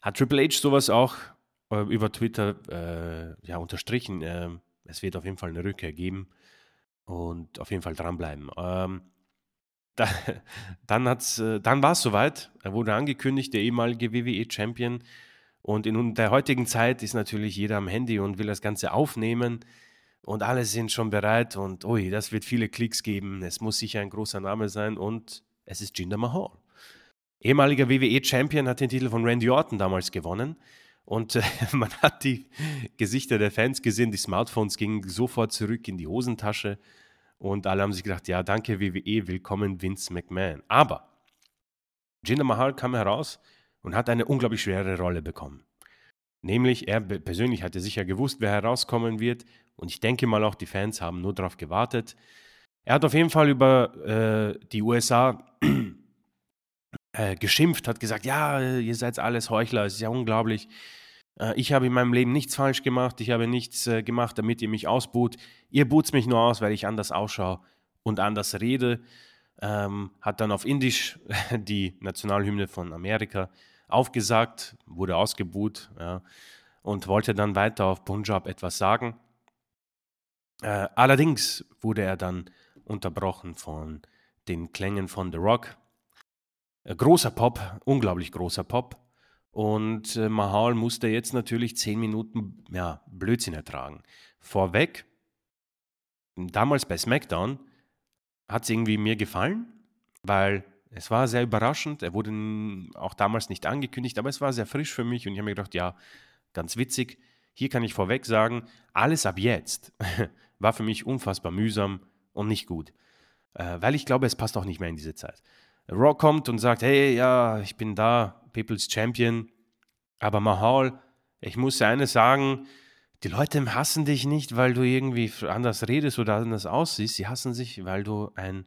hat Triple H sowas auch äh, über Twitter äh, ja, unterstrichen. Ähm, es wird auf jeden Fall eine Rückkehr geben und auf jeden Fall dranbleiben. Ähm, da, dann äh, dann war es soweit. Er wurde angekündigt, der ehemalige WWE-Champion. Und in der heutigen Zeit ist natürlich jeder am Handy und will das Ganze aufnehmen. Und alle sind schon bereit und ui, das wird viele Klicks geben. Es muss sicher ein großer Name sein und es ist Jinder Mahal. Ehemaliger WWE-Champion hat den Titel von Randy Orton damals gewonnen. Und äh, man hat die Gesichter der Fans gesehen, die Smartphones gingen sofort zurück in die Hosentasche. Und alle haben sich gedacht, ja, danke WWE, willkommen Vince McMahon. Aber Jinder Mahal kam heraus und hat eine unglaublich schwere Rolle bekommen. Nämlich, er persönlich hatte sicher gewusst, wer herauskommen wird. Und ich denke mal auch, die Fans haben nur darauf gewartet. Er hat auf jeden Fall über äh, die USA äh, geschimpft, hat gesagt, ja, ihr seid alles Heuchler, es ist ja unglaublich. Äh, ich habe in meinem Leben nichts falsch gemacht, ich habe nichts äh, gemacht, damit ihr mich ausbuht. Ihr buht mich nur aus, weil ich anders ausschaue und anders rede. Ähm, hat dann auf Indisch die Nationalhymne von Amerika aufgesagt, wurde ausgebuht ja, und wollte dann weiter auf Punjab etwas sagen. Äh, allerdings wurde er dann unterbrochen von den Klängen von The Rock. Äh, großer Pop, unglaublich großer Pop. Und äh, Mahal musste jetzt natürlich zehn Minuten ja, Blödsinn ertragen. Vorweg, damals bei SmackDown, hat es irgendwie mir gefallen, weil es war sehr überraschend. Er wurde auch damals nicht angekündigt, aber es war sehr frisch für mich und ich habe mir gedacht, ja, ganz witzig. Hier kann ich vorweg sagen, alles ab jetzt war für mich unfassbar mühsam und nicht gut. Äh, weil ich glaube, es passt auch nicht mehr in diese Zeit. Raw kommt und sagt, hey, ja, ich bin da, People's Champion. Aber Mahal, ich muss dir eines sagen, die Leute hassen dich nicht, weil du irgendwie anders redest oder anders aussiehst. Sie hassen sich, weil du ein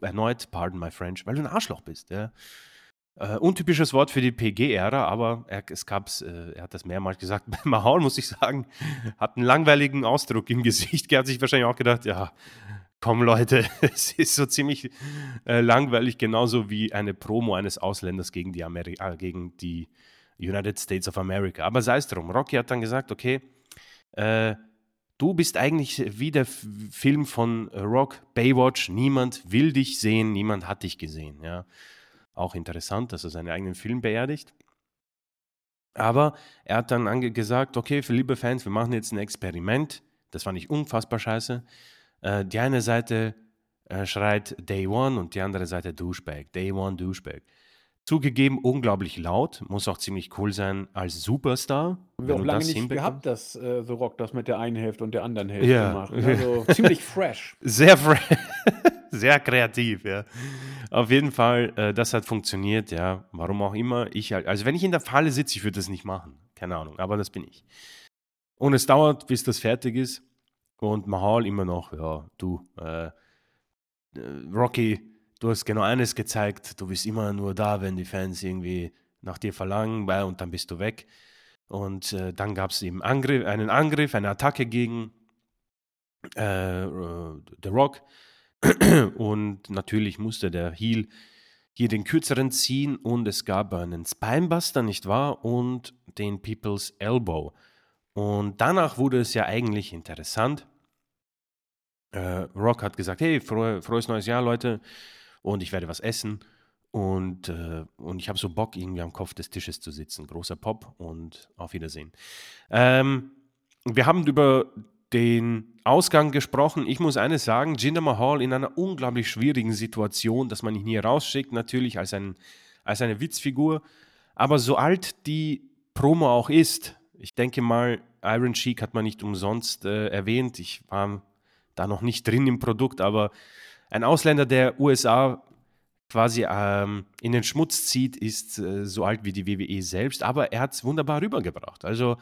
erneut, pardon my French, weil du ein Arschloch bist. Ja. Äh, untypisches Wort für die PG-Ära, aber er, es gab's, äh, er hat das mehrmals gesagt. Mahal, muss ich sagen, hat einen langweiligen Ausdruck im Gesicht. Er hat sich wahrscheinlich auch gedacht, ja, komm Leute, es ist so ziemlich äh, langweilig, genauso wie eine Promo eines Ausländers gegen die, Ameri äh, gegen die United States of America. Aber sei es drum. Rocky hat dann gesagt, okay, äh, Du bist eigentlich wie der Film von Rock, Baywatch. Niemand will dich sehen, niemand hat dich gesehen. Ja. Auch interessant, dass er seinen eigenen Film beerdigt. Aber er hat dann gesagt, okay, für liebe Fans, wir machen jetzt ein Experiment. Das fand ich unfassbar scheiße. Äh, die eine Seite äh, schreit Day One und die andere Seite Douchebag. Day One Douchebag. Zugegeben, unglaublich laut, muss auch ziemlich cool sein als Superstar. Haben wir auch lange nicht gehabt, dass äh, The Rock das mit der einen Hälfte und der anderen Hälfte ja. macht. Also ziemlich fresh. Sehr fresh. Sehr kreativ, ja. Auf jeden Fall, äh, das hat funktioniert, ja. Warum auch immer. Ich, also wenn ich in der Falle sitze, ich würde das nicht machen. Keine Ahnung, aber das bin ich. Und es dauert, bis das fertig ist. Und Mahal immer noch, ja, du, äh, äh Rocky, du hast genau eines gezeigt, du bist immer nur da, wenn die Fans irgendwie nach dir verlangen, und dann bist du weg. Und äh, dann gab es eben Angriff, einen Angriff, eine Attacke gegen äh, The Rock. Und natürlich musste der Heel hier den kürzeren ziehen und es gab einen Spinebuster, nicht wahr? Und den People's Elbow. Und danach wurde es ja eigentlich interessant. Äh, Rock hat gesagt, hey, frohe, frohes neues Jahr, Leute. Und ich werde was essen. Und, äh, und ich habe so Bock, irgendwie am Kopf des Tisches zu sitzen. Großer Pop und auf Wiedersehen. Ähm, wir haben über den Ausgang gesprochen. Ich muss eines sagen, Jinder Mahal in einer unglaublich schwierigen Situation, dass man ihn hier rausschickt, natürlich als, ein, als eine Witzfigur. Aber so alt die Promo auch ist, ich denke mal, Iron Sheik hat man nicht umsonst äh, erwähnt. Ich war da noch nicht drin im Produkt, aber ein Ausländer, der USA quasi ähm, in den Schmutz zieht, ist äh, so alt wie die WWE selbst, aber er hat es wunderbar rübergebracht. Also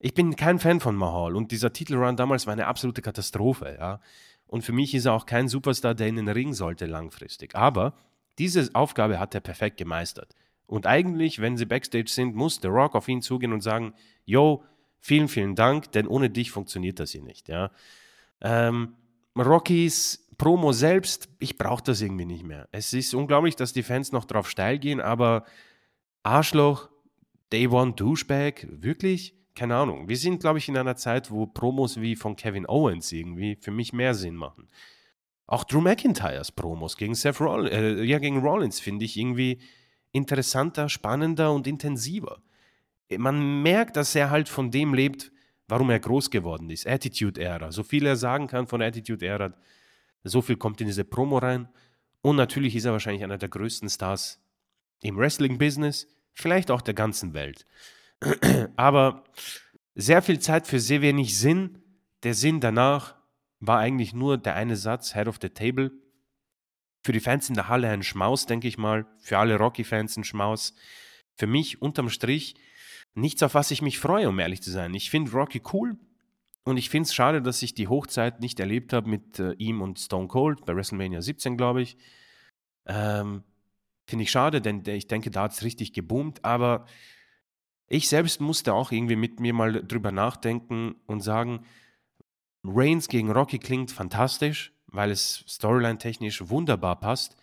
ich bin kein Fan von Mahal und dieser Titelrun damals war eine absolute Katastrophe, ja. Und für mich ist er auch kein Superstar, der in den Ring sollte langfristig. Aber diese Aufgabe hat er perfekt gemeistert. Und eigentlich, wenn sie backstage sind, muss The Rock auf ihn zugehen und sagen, yo, vielen, vielen Dank, denn ohne dich funktioniert das hier nicht, ja. Ähm, Rockys Promo selbst, ich brauche das irgendwie nicht mehr. Es ist unglaublich, dass die Fans noch drauf steil gehen, aber Arschloch, Day One Douchebag, wirklich? Keine Ahnung. Wir sind, glaube ich, in einer Zeit, wo Promos wie von Kevin Owens irgendwie für mich mehr Sinn machen. Auch Drew McIntyres Promos gegen Seth Rollins, äh, ja, gegen Rollins finde ich irgendwie interessanter, spannender und intensiver. Man merkt, dass er halt von dem lebt, warum er groß geworden ist. Attitude-Ära. So viel er sagen kann von Attitude-Ära, so viel kommt in diese Promo rein. Und natürlich ist er wahrscheinlich einer der größten Stars im Wrestling-Business, vielleicht auch der ganzen Welt. Aber sehr viel Zeit für sehr wenig Sinn. Der Sinn danach war eigentlich nur der eine Satz, Head of the Table. Für die Fans in der Halle ein Schmaus, denke ich mal. Für alle Rocky-Fans ein Schmaus. Für mich unterm Strich nichts, auf was ich mich freue, um ehrlich zu sein. Ich finde Rocky cool und ich finde es schade, dass ich die Hochzeit nicht erlebt habe mit äh, ihm und Stone Cold bei WrestleMania 17, glaube ich. Ähm, finde ich schade, denn ich denke, da hat es richtig geboomt, aber ich selbst musste auch irgendwie mit mir mal drüber nachdenken und sagen, Reigns gegen Rocky klingt fantastisch, weil es storyline-technisch wunderbar passt.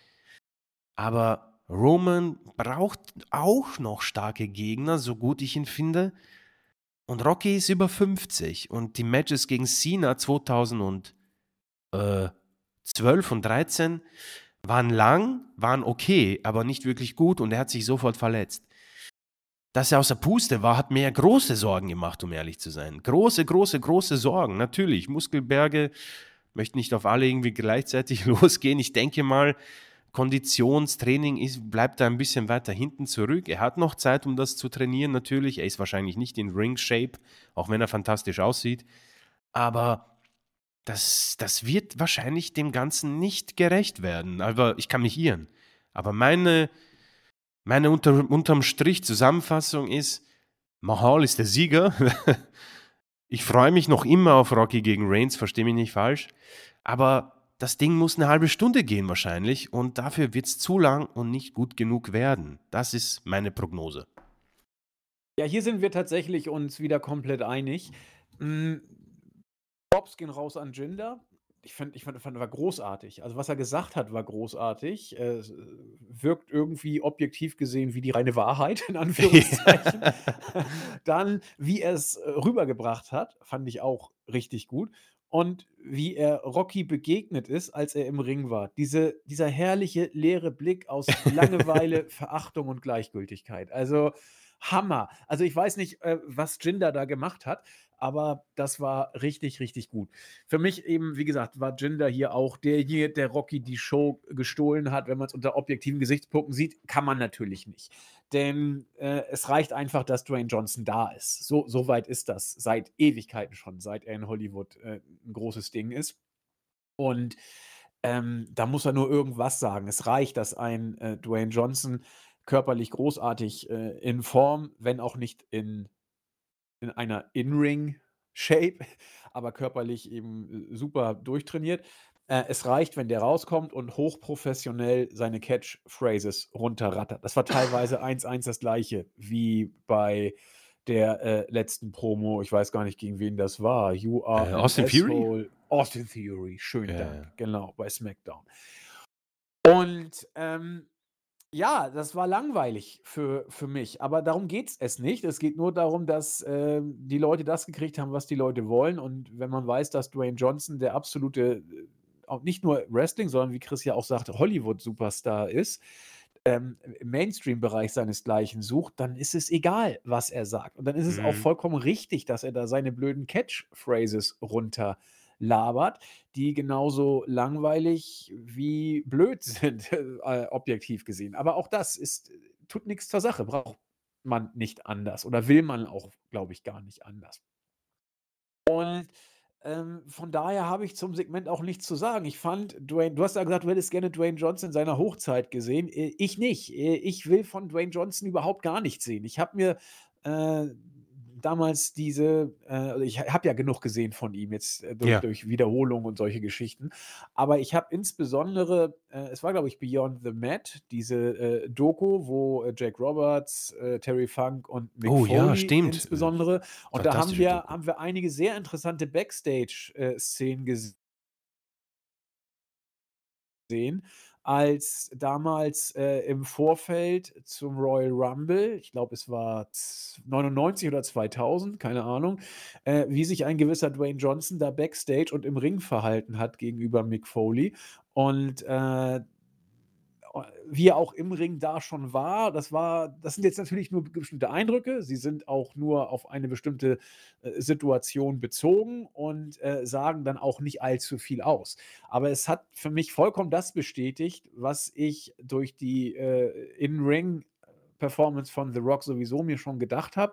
Aber Roman braucht auch noch starke Gegner, so gut ich ihn finde. Und Rocky ist über 50 und die Matches gegen Cena 2012 und 13 waren lang, waren okay, aber nicht wirklich gut und er hat sich sofort verletzt dass er aus der Puste war, hat mir große Sorgen gemacht, um ehrlich zu sein. Große, große, große Sorgen. Natürlich, Muskelberge, möchte nicht auf alle irgendwie gleichzeitig losgehen. Ich denke mal, Konditionstraining ist, bleibt da ein bisschen weiter hinten zurück. Er hat noch Zeit, um das zu trainieren, natürlich. Er ist wahrscheinlich nicht in Ring-Shape, auch wenn er fantastisch aussieht. Aber das, das wird wahrscheinlich dem Ganzen nicht gerecht werden. Aber ich kann mich irren. Aber meine meine unter, unterm Strich Zusammenfassung ist, Mahal ist der Sieger. ich freue mich noch immer auf Rocky gegen Reigns, verstehe mich nicht falsch. Aber das Ding muss eine halbe Stunde gehen wahrscheinlich und dafür wird es zu lang und nicht gut genug werden. Das ist meine Prognose. Ja, hier sind wir tatsächlich uns wieder komplett einig. Mhm. Props gehen raus an Jinder ich fand, ich fand, fand, war großartig. Also, was er gesagt hat, war großartig. Äh, wirkt irgendwie objektiv gesehen wie die reine Wahrheit, in Anführungszeichen. Dann, wie er es äh, rübergebracht hat, fand ich auch richtig gut. Und wie er Rocky begegnet ist, als er im Ring war. Diese, dieser herrliche, leere Blick aus Langeweile, Verachtung und Gleichgültigkeit. Also, Hammer. Also, ich weiß nicht, äh, was Jinder da gemacht hat aber das war richtig, richtig gut. Für mich eben, wie gesagt, war Jinder hier auch derjenige, der Rocky die Show gestohlen hat. Wenn man es unter objektiven Gesichtspunkten sieht, kann man natürlich nicht. Denn äh, es reicht einfach, dass Dwayne Johnson da ist. So, so weit ist das seit Ewigkeiten schon, seit er in Hollywood äh, ein großes Ding ist. Und ähm, da muss er nur irgendwas sagen. Es reicht, dass ein äh, Dwayne Johnson körperlich großartig äh, in Form, wenn auch nicht in in einer In-Ring-Shape, aber körperlich eben äh, super durchtrainiert. Äh, es reicht, wenn der rauskommt und hochprofessionell seine Catchphrases runterrattert. Das war teilweise 1-1 das gleiche wie bei der äh, letzten Promo. Ich weiß gar nicht, gegen wen das war. You are äh, Austin Fury? Austin Theory, schönen Ja, Dank. Genau, bei SmackDown. Und ähm, ja, das war langweilig für, für mich, aber darum geht es nicht. Es geht nur darum, dass ähm, die Leute das gekriegt haben, was die Leute wollen. Und wenn man weiß, dass Dwayne Johnson der absolute, äh, auch nicht nur Wrestling, sondern wie Chris ja auch sagte, Hollywood-Superstar ist, ähm, im Mainstream-Bereich seinesgleichen sucht, dann ist es egal, was er sagt. Und dann ist es auch Mhm. vollkommen richtig, dass er da seine blöden Catchphrases runterlabert, die genauso langweilig wie blöd sind, äh, objektiv gesehen. Aber auch das ist, tut nichts zur Sache, braucht man nicht anders oder will man auch, glaube ich, gar nicht anders. Und ähm, von daher habe ich zum Segment auch nichts zu sagen. Ich fand Dwayne, du hast ja gesagt, du hättest gerne Dwayne Johnson in seiner Hochzeit gesehen. Äh, Ich nicht. Äh, Ich will von Dwayne Johnson überhaupt gar nichts sehen. Ich habe mir äh, damals diese, äh, also ich habe ja genug gesehen von ihm jetzt äh, durch, Ja. durch Wiederholung und solche Geschichten. Aber ich habe insbesondere, äh, es war glaube ich Beyond the Mat, diese äh, Doku, wo äh, Jack Roberts, äh, Terry Funk und Mick Oh ja, Foley stimmt. insbesondere. Und da haben wir, Doku. haben wir einige sehr interessante Backstage-Szenen gesehen, als damals äh, im Vorfeld zum Royal Rumble, ich glaube, es war z- 99 oder 2000, keine Ahnung, äh, wie sich ein gewisser Dwayne Johnson da Backstage und im Ring verhalten hat gegenüber Mick Foley. Und äh, wie er auch im Ring da schon war, das war, das sind jetzt natürlich nur bestimmte Eindrücke. Sie sind auch nur auf eine bestimmte äh, Situation bezogen und äh, sagen dann auch nicht allzu viel aus. Aber es hat für mich vollkommen das bestätigt, was ich durch die äh, In-Ring-Performance von The Rock sowieso mir schon gedacht habe.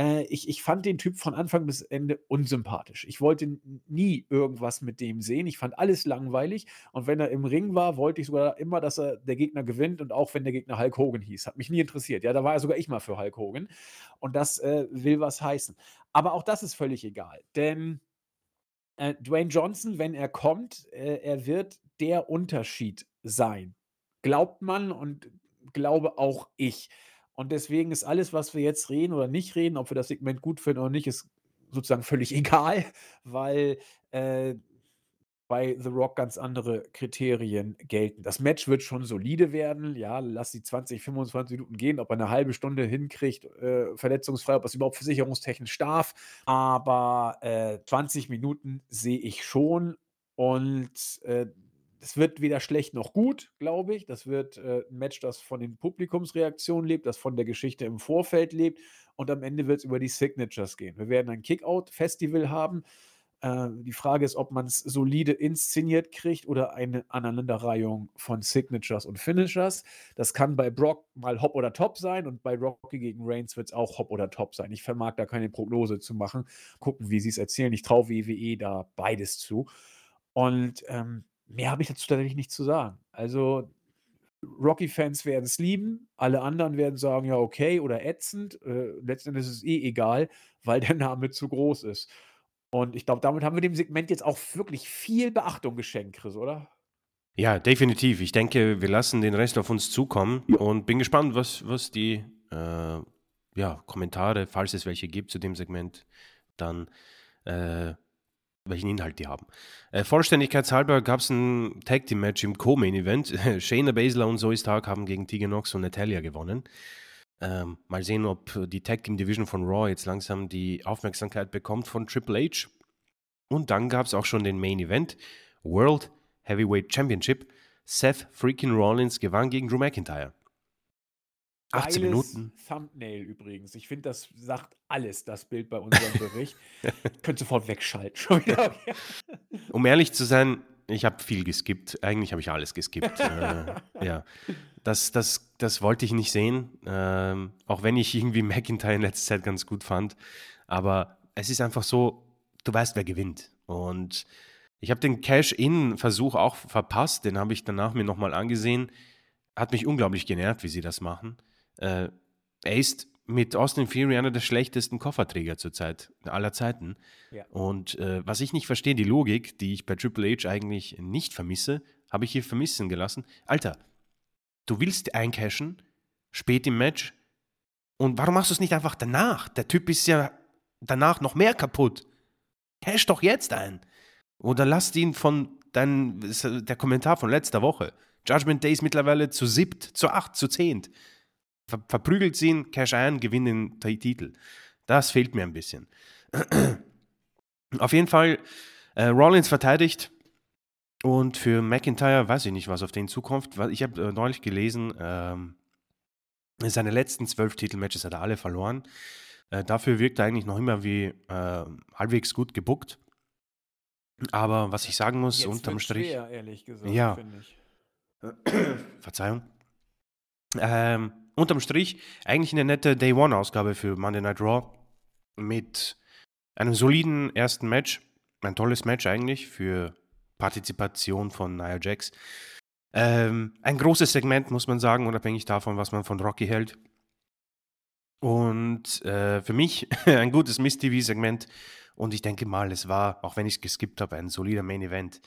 Äh, ich, ich fand den Typ von Anfang bis Ende unsympathisch. Ich wollte nie irgendwas mit dem sehen. Ich fand alles langweilig. Und wenn er im Ring war, wollte ich sogar immer, dass er der Gegner gewinnt. Und auch wenn der Gegner Hulk Hogan hieß. Hat mich nie interessiert. Ja, da war ja sogar ich mal für Hulk Hogan. Und das äh, will was heißen. Aber auch das ist völlig egal. Denn äh, Dwayne Johnson, wenn er kommt, äh, er wird der Unterschied sein. Glaubt man und glaube auch ich. Und deswegen ist alles, was wir jetzt reden oder nicht reden, ob wir das Segment gut finden oder nicht, ist sozusagen völlig egal, weil äh, bei The Rock ganz andere Kriterien gelten. Das Match wird schon solide werden. Ja, lass die 20, 25 Minuten gehen, ob er eine halbe Stunde hinkriegt, äh, verletzungsfrei, ob er es überhaupt versicherungstechnisch darf. Aber äh, 20 Minuten sehe ich schon. Und äh, es wird weder schlecht noch gut, glaube ich. Das wird äh, ein Match, das von den Publikumsreaktionen lebt, das von der Geschichte im Vorfeld lebt. Und am Ende wird es über die Signatures gehen. Wir werden ein Kickout-Festival haben. Äh, die Frage ist, ob man es solide inszeniert kriegt oder eine Aneinanderreihung von Signatures und Finishers. Das kann bei Brock mal Hop oder Top sein und bei Rocky gegen Reigns wird es auch Hop oder Top sein. Ich vermag da keine Prognose zu machen. Gucken, wie sie es erzählen. Ich traue WWE da beides zu. Und ähm, mehr habe ich dazu tatsächlich nicht zu sagen. Also Rocky-Fans werden es lieben, alle anderen werden sagen, ja, okay oder ätzend. Äh, letzten Endes ist es eh egal, weil der Name zu groß ist. Und ich glaube, damit haben wir dem Segment jetzt auch wirklich viel Beachtung geschenkt, Chris, oder? Ja, definitiv. Ich denke, wir lassen den Rest auf uns zukommen Ja. und bin gespannt, was, was die äh, ja, Kommentare, falls es welche gibt zu dem Segment, dann äh, welchen Inhalt die haben. Äh, Vollständigkeitshalber gab es ein Tag Team Match im Co-Main Event. Shayna Baszler und Zoe Stark haben gegen Tegan Nox und Natalia gewonnen. Ähm, mal sehen, ob die Tag Team Division von Raw jetzt langsam die Aufmerksamkeit bekommt von Triple H. Und dann gab es auch schon den Main Event, World Heavyweight Championship. Seth freaking Rollins gewann gegen Drew McIntyre. 18 Geiles Minuten. Thumbnail übrigens. Ich finde, das sagt alles, das Bild bei unserem Bericht. Könnt sofort wegschalten. Schon wieder. Um ehrlich zu sein, ich habe viel geskippt. Eigentlich habe ich alles geskippt. äh, ja, das, das, das wollte ich nicht sehen. Ähm, auch wenn ich irgendwie McIntyre in letzter Zeit ganz gut fand. Aber es ist einfach so, du weißt, wer gewinnt. Und ich habe den Cash-In-Versuch auch verpasst. Den habe ich danach mir nochmal angesehen. Hat mich unglaublich genervt, wie sie das machen. Äh, er ist mit Austin Fury einer der schlechtesten Kofferträger zurzeit, aller Zeiten. Ja. Und äh, was ich nicht verstehe, die Logik, die ich bei Triple H eigentlich nicht vermisse, habe ich hier vermissen gelassen. Alter, du willst eincashen, spät im Match, und warum machst du es nicht einfach danach? Der Typ ist ja danach noch mehr kaputt. Cash doch jetzt ein. Oder lasst ihn von dein, der Kommentar von letzter Woche. Judgment Day ist mittlerweile zu siebt, zu acht, zu zehnt. Ver verprügelt sie ihn, Cash ein, gewinnt den Titel. Das fehlt mir ein bisschen. Auf jeden Fall, äh, Rollins verteidigt. Und für McIntyre weiß ich nicht, was auf den zukommt. Ich habe äh, neulich gelesen, ähm, seine letzten zwölf Titelmatches hat er alle verloren. Äh, dafür wirkt er eigentlich noch immer wie äh, halbwegs gut gebuckt. Aber was ich sagen muss, Jetzt unterm Strich. schwer, ehrlich gesagt, Ja. Verzeihung. Ähm, unterm Strich eigentlich eine nette Day One-Ausgabe für Monday Night Raw mit einem soliden ersten Match. Ein tolles Match eigentlich für Partizipation von Nia Jax. Ähm, ein großes Segment, muss man sagen, unabhängig davon, was man von Rocky hält. Und äh, für mich ein gutes Miss-TV-Segment. Und ich denke mal, es war, auch wenn ich es geskippt habe, ein solider Main-Event.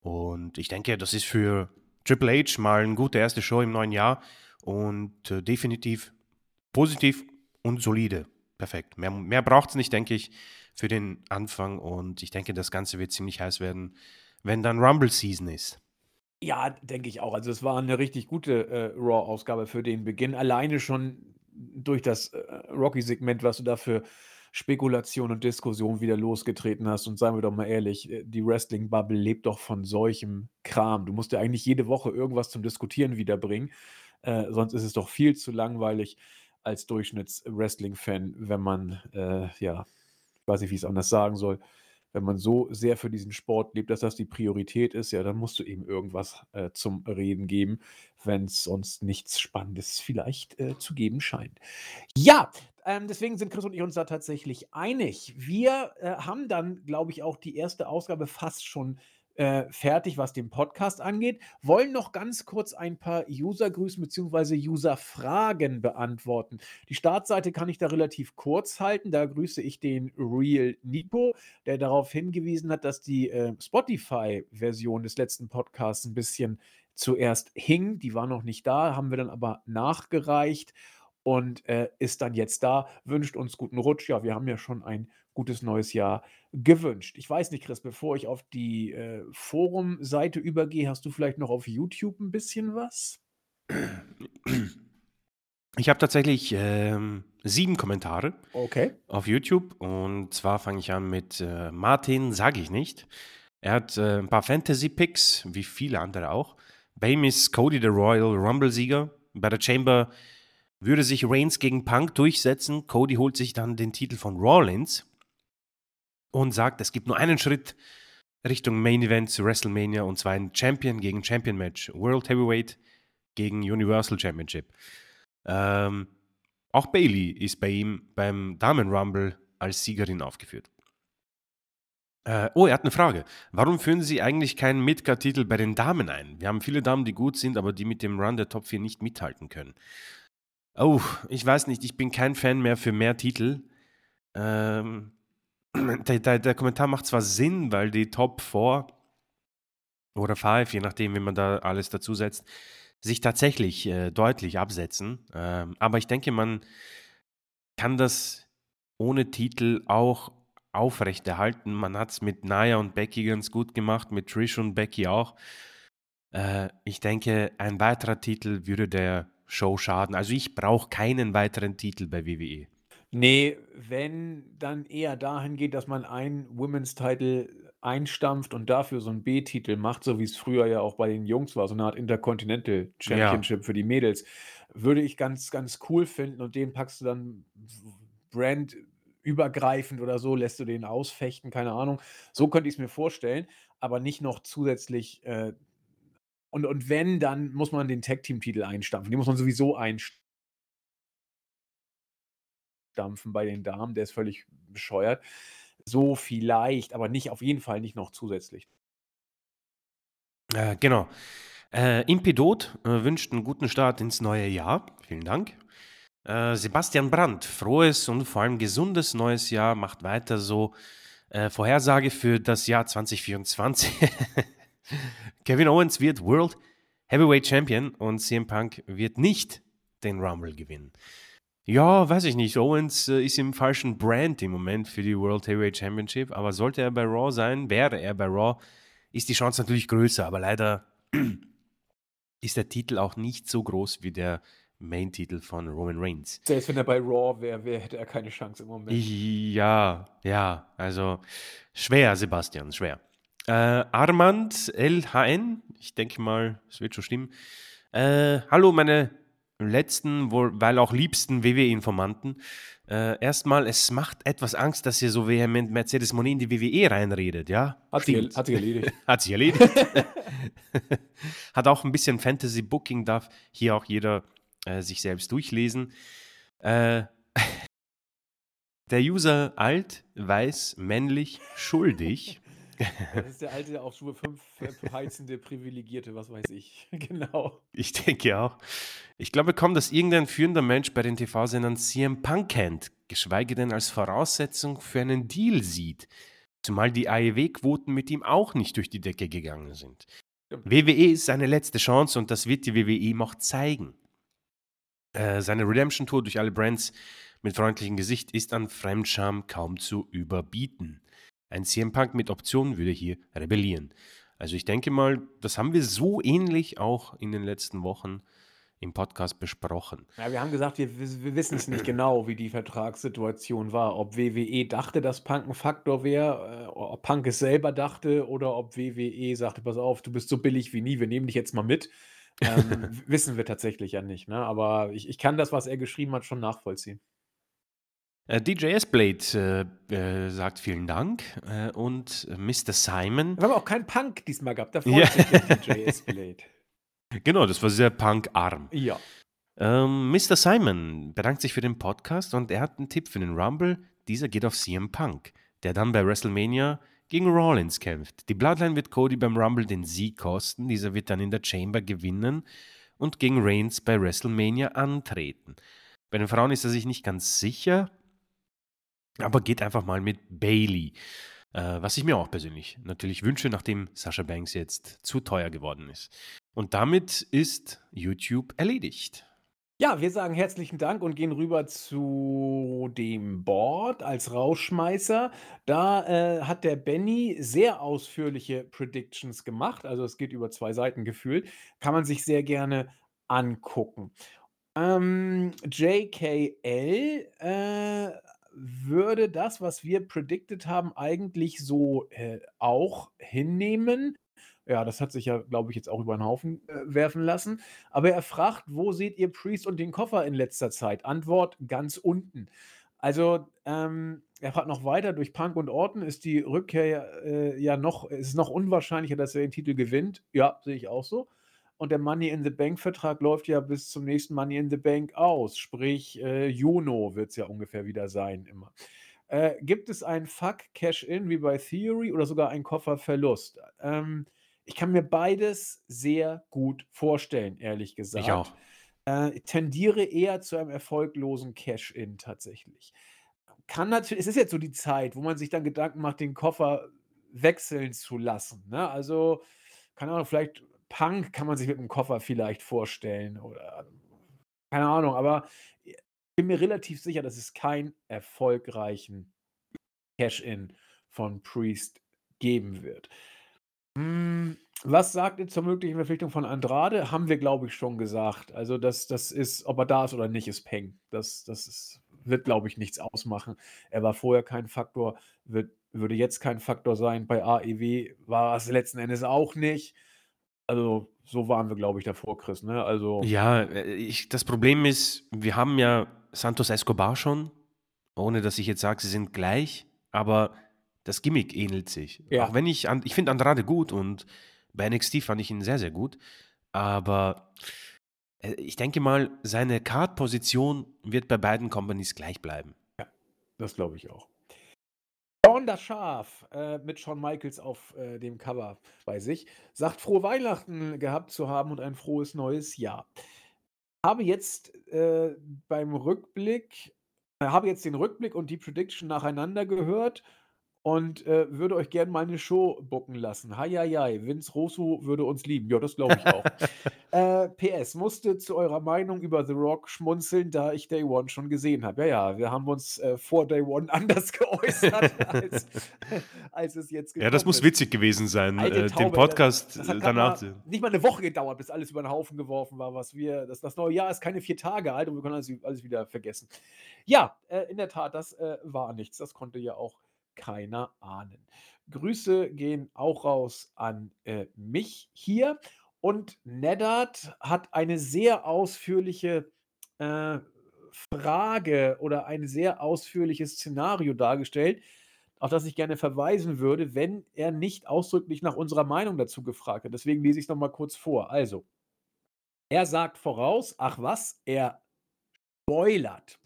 Und ich denke, das ist für Triple H mal eine gute erste Show im neuen Jahr. Und äh, definitiv positiv und solide. Perfekt. Mehr, mehr braucht es nicht, denke ich, für den Anfang. Und ich denke, das Ganze wird ziemlich heiß werden, wenn dann Rumble-Season ist. Ja, denke ich auch. Also es war eine richtig gute äh, Raw-Ausgabe für den Beginn. Alleine schon durch das äh, Rocky-Segment, was du da für Spekulation und Diskussion wieder losgetreten hast. Und seien wir doch mal ehrlich, äh, die Wrestling-Bubble lebt doch von solchem Kram. Du musst ja eigentlich jede Woche irgendwas zum Diskutieren wiederbringen. Äh, sonst ist es doch viel zu langweilig als Durchschnitts-Wrestling-Fan, wenn man, äh, ja, ich weiß nicht, wie ich es anders sagen soll, wenn man so sehr für diesen Sport lebt, dass das die Priorität ist, ja, dann musst du eben irgendwas äh, zum Reden geben, wenn es sonst nichts Spannendes vielleicht äh, zu geben scheint. Ja, ähm, deswegen sind Chris und ich uns da tatsächlich einig. Wir äh, haben dann, glaube ich, auch die erste Ausgabe fast schon äh, fertig, was den Podcast angeht. Wollen noch ganz kurz ein paar User-Grüßen bzw. User-Fragen beantworten. Die Startseite kann ich da relativ kurz halten. Da grüße ich den Real Nico, der darauf hingewiesen hat, dass die äh, Spotify-Version des letzten Podcasts ein bisschen zuerst hing. Die war noch nicht da, haben wir dann aber nachgereicht und äh, ist dann jetzt da, wünscht uns guten Rutsch. Ja, wir haben ja schon ein gutes neues Jahr gewünscht. Ich weiß nicht, Chris, bevor ich auf die äh, Forum-Seite übergehe, hast du vielleicht noch auf YouTube ein bisschen was? Ich habe tatsächlich ähm, sieben Kommentare Okay. auf YouTube und zwar fange ich an mit äh, Martin, sage ich nicht. Er hat äh, ein paar Fantasy-Picks, wie viele andere auch. Ihm ist Cody der Royal Rumble-Sieger. Bei der Chamber würde sich Reigns gegen Punk durchsetzen. Cody holt sich dann den Titel von Rollins und sagt, es gibt nur einen Schritt Richtung Main Event zu WrestleMania und zwar ein Champion gegen Champion Match. World Heavyweight gegen Universal Championship. Ähm, auch Bailey ist bei ihm beim Damen Rumble als Siegerin aufgeführt. Äh, oh, er hat eine Frage. Warum führen Sie eigentlich keinen Midcard-Titel bei den Damen ein? Wir haben viele Damen, die gut sind, aber die mit dem Run der Top 4 nicht mithalten können. Oh, ich weiß nicht, ich bin kein Fan mehr für mehr Titel. Ähm, der, der, der Kommentar macht zwar Sinn, weil die Top 4 oder 5, je nachdem, wie man da alles dazu setzt, sich tatsächlich äh, deutlich absetzen. Ähm, aber ich denke, man kann das ohne Titel auch aufrechterhalten. Man hat es mit Naya und Becky ganz gut gemacht, mit Trish und Becky auch. Äh, ich denke, ein weiterer Titel würde der Show schaden. Also ich brauche keinen weiteren Titel bei WWE. Nee, wenn dann eher dahin geht, dass man einen Women's Title einstampft und dafür so einen B-Titel macht, so wie es früher ja auch bei den Jungs war, so eine Art Intercontinental Championship für die Mädels, würde ich ganz, ganz cool finden und den packst du dann brandübergreifend oder so, lässt du den ausfechten, keine Ahnung. So könnte ich es mir vorstellen, aber nicht noch zusätzlich. Äh, und, und wenn, dann muss man den Tag-Team-Titel einstampfen. Den muss man sowieso einstampfen bei den Damen. Der ist völlig bescheuert. So vielleicht, aber nicht auf jeden Fall nicht noch zusätzlich. Äh, genau. Äh, Impedot äh, wünscht einen guten Start ins neue Jahr. Vielen Dank. Äh, Sebastian Brandt, frohes und vor allem gesundes neues Jahr, macht weiter so. Äh, Vorhersage für das Jahr 2024. Kevin Owens wird World Heavyweight Champion und CM Punk wird nicht den Rumble gewinnen. Ja, weiß ich nicht. Owens äh, ist im falschen Brand im Moment für die World Heavyweight Championship, aber sollte er bei Raw sein, wäre er bei Raw, ist die Chance natürlich größer, aber leider ist der Titel auch nicht so groß wie der Main-Titel von Roman Reigns. Selbst wenn er bei Raw wäre, wär, hätte er keine Chance im Moment. Ja, ja, also schwer, Sebastian, schwer. Äh, Armand LHN, ich denke mal, es wird schon stimmen. Äh, hallo, meine letzten, weil auch liebsten WWE-Informanten. Äh, erstmal, es macht etwas Angst, dass ihr so vehement Mercedes Monet in die WWE reinredet, ja? Hat, sie, hat sich erledigt. hat sich erledigt. hat auch ein bisschen Fantasy-Booking, darf hier auch jeder äh, sich selbst durchlesen. Äh, der User alt, weiß, männlich, schuldig. Das ist der alte, auf Stufe 5 heizende, privilegierte, was weiß ich. genau. Ich denke auch. Ich glaube kaum, dass irgendein führender Mensch bei den TV-Sendern CM Punk kennt, geschweige denn als Voraussetzung für einen Deal sieht. Zumal die AEW-Quoten mit ihm auch nicht durch die Decke gegangen sind. WWE ist seine letzte Chance und das wird die WWE ihm auch zeigen. Äh, seine Redemption-Tour durch alle Brands mit freundlichem Gesicht ist an Fremdscham kaum zu überbieten. Ein CM Punk mit Optionen würde hier rebellieren. Also ich denke mal, das haben wir so ähnlich auch in den letzten Wochen im Podcast besprochen. Ja, wir haben gesagt, wir, wir wissen es nicht genau, wie die Vertragssituation war. Ob WWE dachte, dass Punk ein Faktor wäre, äh, ob Punk es selber dachte oder ob WWE sagte, pass auf, du bist so billig wie nie, wir nehmen dich jetzt mal mit. Ähm, wissen wir tatsächlich ja nicht. Ne? Aber ich, ich kann das, was er geschrieben hat, schon nachvollziehen. Äh, DJ S-Blade äh, äh, sagt vielen Dank äh, und Mr. Simon. Wir haben auch keinen Punk diesmal gehabt, da freut ja. sich der DJ S-Blade. Genau, das war sehr punkarm. Ja. Ähm, Mr. Simon bedankt sich für den Podcast und er hat einen Tipp für den Rumble. Dieser geht auf CM Punk, der dann bei WrestleMania gegen Rollins kämpft. Die Bloodline wird Cody beim Rumble den Sieg kosten. Dieser wird dann in der Chamber gewinnen und gegen Reigns bei WrestleMania antreten. Bei den Frauen ist er sich nicht ganz sicher, aber geht einfach mal mit Bailey. Äh, was ich mir auch persönlich natürlich wünsche, nachdem Sasha Banks jetzt zu teuer geworden ist. Und damit ist YouTube erledigt. Ja, wir sagen herzlichen Dank und gehen rüber zu dem Board als Rausschmeißer. Da äh, hat der Benny sehr ausführliche Predictions gemacht. Also es geht über zwei Seiten gefühlt. Kann man sich sehr gerne angucken. Ähm, JKL äh, würde das, was wir predicted haben, eigentlich so äh, auch hinnehmen. Ja, das hat sich ja, glaube ich, jetzt auch über den Haufen äh, werfen lassen. Aber er fragt, wo seht ihr Priest und den Koffer in letzter Zeit? Antwort ganz unten. Also, ähm, er fragt noch weiter, durch Punk und Orton ist die Rückkehr äh, ja noch, ist noch unwahrscheinlicher, dass er den Titel gewinnt. Ja, sehe ich auch so. Und der Money in the Bank-Vertrag läuft ja bis zum nächsten Money in the Bank aus. Sprich, äh, Juno wird es ja ungefähr wieder sein immer. Äh, gibt es ein Fuck Cash-In wie bei Theory oder sogar ein Kofferverlust? Ähm, ich kann mir beides sehr gut vorstellen, ehrlich gesagt. Ich auch. Äh, tendiere eher zu einem erfolglosen Cash-In tatsächlich. Kann natürlich, es ist jetzt so die Zeit, wo man sich dann Gedanken macht, den Koffer wechseln zu lassen. Ne? Also, keine Ahnung, vielleicht Punk kann man sich mit einem Koffer vielleicht vorstellen oder keine Ahnung, aber ich bin mir relativ sicher, dass es keinen erfolgreichen Cash-In von Priest geben wird. Hm, was sagt ihr zur möglichen Verpflichtung von Andrade? Haben wir, glaube ich, schon gesagt. Also, das, das ist, ob er da ist oder nicht, ist Peng. Das, das ist, wird, glaube ich, nichts ausmachen. Er war vorher kein Faktor, wird, würde jetzt kein Faktor sein. Bei AEW war es letzten Endes auch nicht. Also, so waren wir, glaube ich, davor, Chris, ne? Also Ja, äh, ich das Problem ist, wir haben ja Santos Escobar schon, ohne dass ich jetzt sage, sie sind gleich, aber das Gimmick ähnelt sich. Ja. Auch wenn ich ich finde Andrade gut und bei NXT fand ich ihn sehr, sehr gut, aber, äh, ich denke mal, seine Card-Position wird bei beiden Companies gleich bleiben. Ja, das glaube ich auch. Sean das Schaf äh, mit Shawn Michaels auf äh, dem Cover bei sich sagt, frohe Weihnachten gehabt zu haben und ein frohes neues Jahr. Habe jetzt äh, beim Rückblick, äh, habe jetzt den Rückblick und die Prediction nacheinander gehört und äh, würde euch gerne mal eine Show booken lassen. Hei. Vince Russo würde uns lieben. Ja, das glaube ich auch. äh, PS, musste zu eurer Meinung über The Rock schmunzeln, da ich Day One schon gesehen habe. Ja, ja, wir haben uns äh, vor Day One anders geäußert, als, als es jetzt Ja, das muss ist. witzig gewesen sein, äh, Taube, den Podcast das, das danach. mal, nicht mal eine Woche gedauert, bis alles über den Haufen geworfen war, was wir. Das, das neue Jahr ist keine vier Tage alt und wir können alles, alles wieder vergessen. Ja, äh, in der Tat, das äh, war nichts. Das konnte ja auch keiner ahnen. Grüße gehen auch raus an äh, mich hier. Und Neddard hat eine sehr ausführliche äh, Frage oder ein sehr ausführliches Szenario dargestellt, auf das ich gerne verweisen würde, wenn er nicht ausdrücklich nach unserer Meinung dazu gefragt hat. Deswegen lese ich es nochmal kurz vor. Also, er sagt voraus, ach was, er spoilert.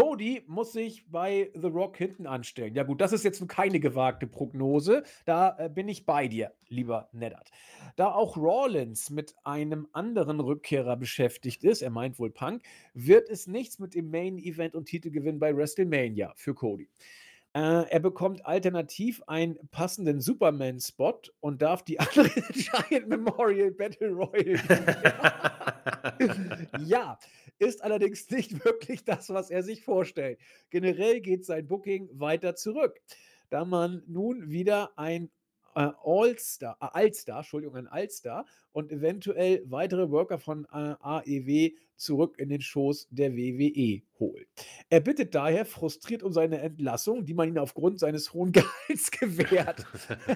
Cody muss sich bei The Rock hinten anstellen. Ja, gut, das ist jetzt keine gewagte Prognose. Da äh, bin ich bei dir, lieber Neddard. Da auch Rawlins mit einem anderen Rückkehrer beschäftigt ist, er meint wohl Punk, wird es nichts mit dem Main Event und Titelgewinn bei WrestleMania für Cody. Äh, er bekommt alternativ einen passenden Superman-Spot und darf die andere Giant Memorial Battle Royal. ja, ist allerdings nicht wirklich das, was er sich vorstellt. Generell geht sein Booking weiter zurück, da man nun wieder ein äh, All-Star, äh, Allstar, Entschuldigung, ein Allstar und eventuell weitere Worker von äh, AEW zurück in den Schoß der WWE holt. Er bittet daher frustriert um seine Entlassung, die man ihm aufgrund seines hohen Gehalts gewährt.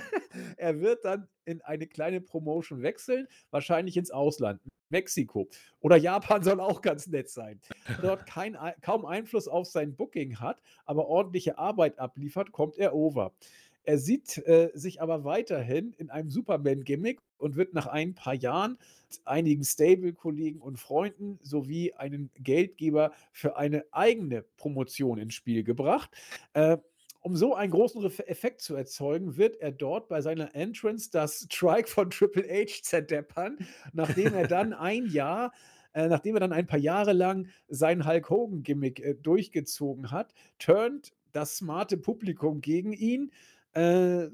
er wird dann in eine kleine Promotion wechseln, wahrscheinlich ins Ausland. Mexiko oder Japan soll auch ganz nett sein. Dort kein, kaum Einfluss auf sein Booking hat, aber ordentliche Arbeit abliefert, kommt er over. Er sieht äh, sich aber weiterhin in einem Superman-Gimmick und wird nach ein paar Jahren einigen Stable-Kollegen und Freunden sowie einem Geldgeber für eine eigene Promotion ins Spiel gebracht. Äh, um so einen großen Effekt zu erzeugen, wird er dort bei seiner Entrance das Strike von Triple H zerdeppern, nachdem er dann ein Jahr äh, nachdem er dann ein paar Jahre lang sein Hulk Hogan-Gimmick äh, durchgezogen hat, turnt das smarte Publikum gegen ihn, äh,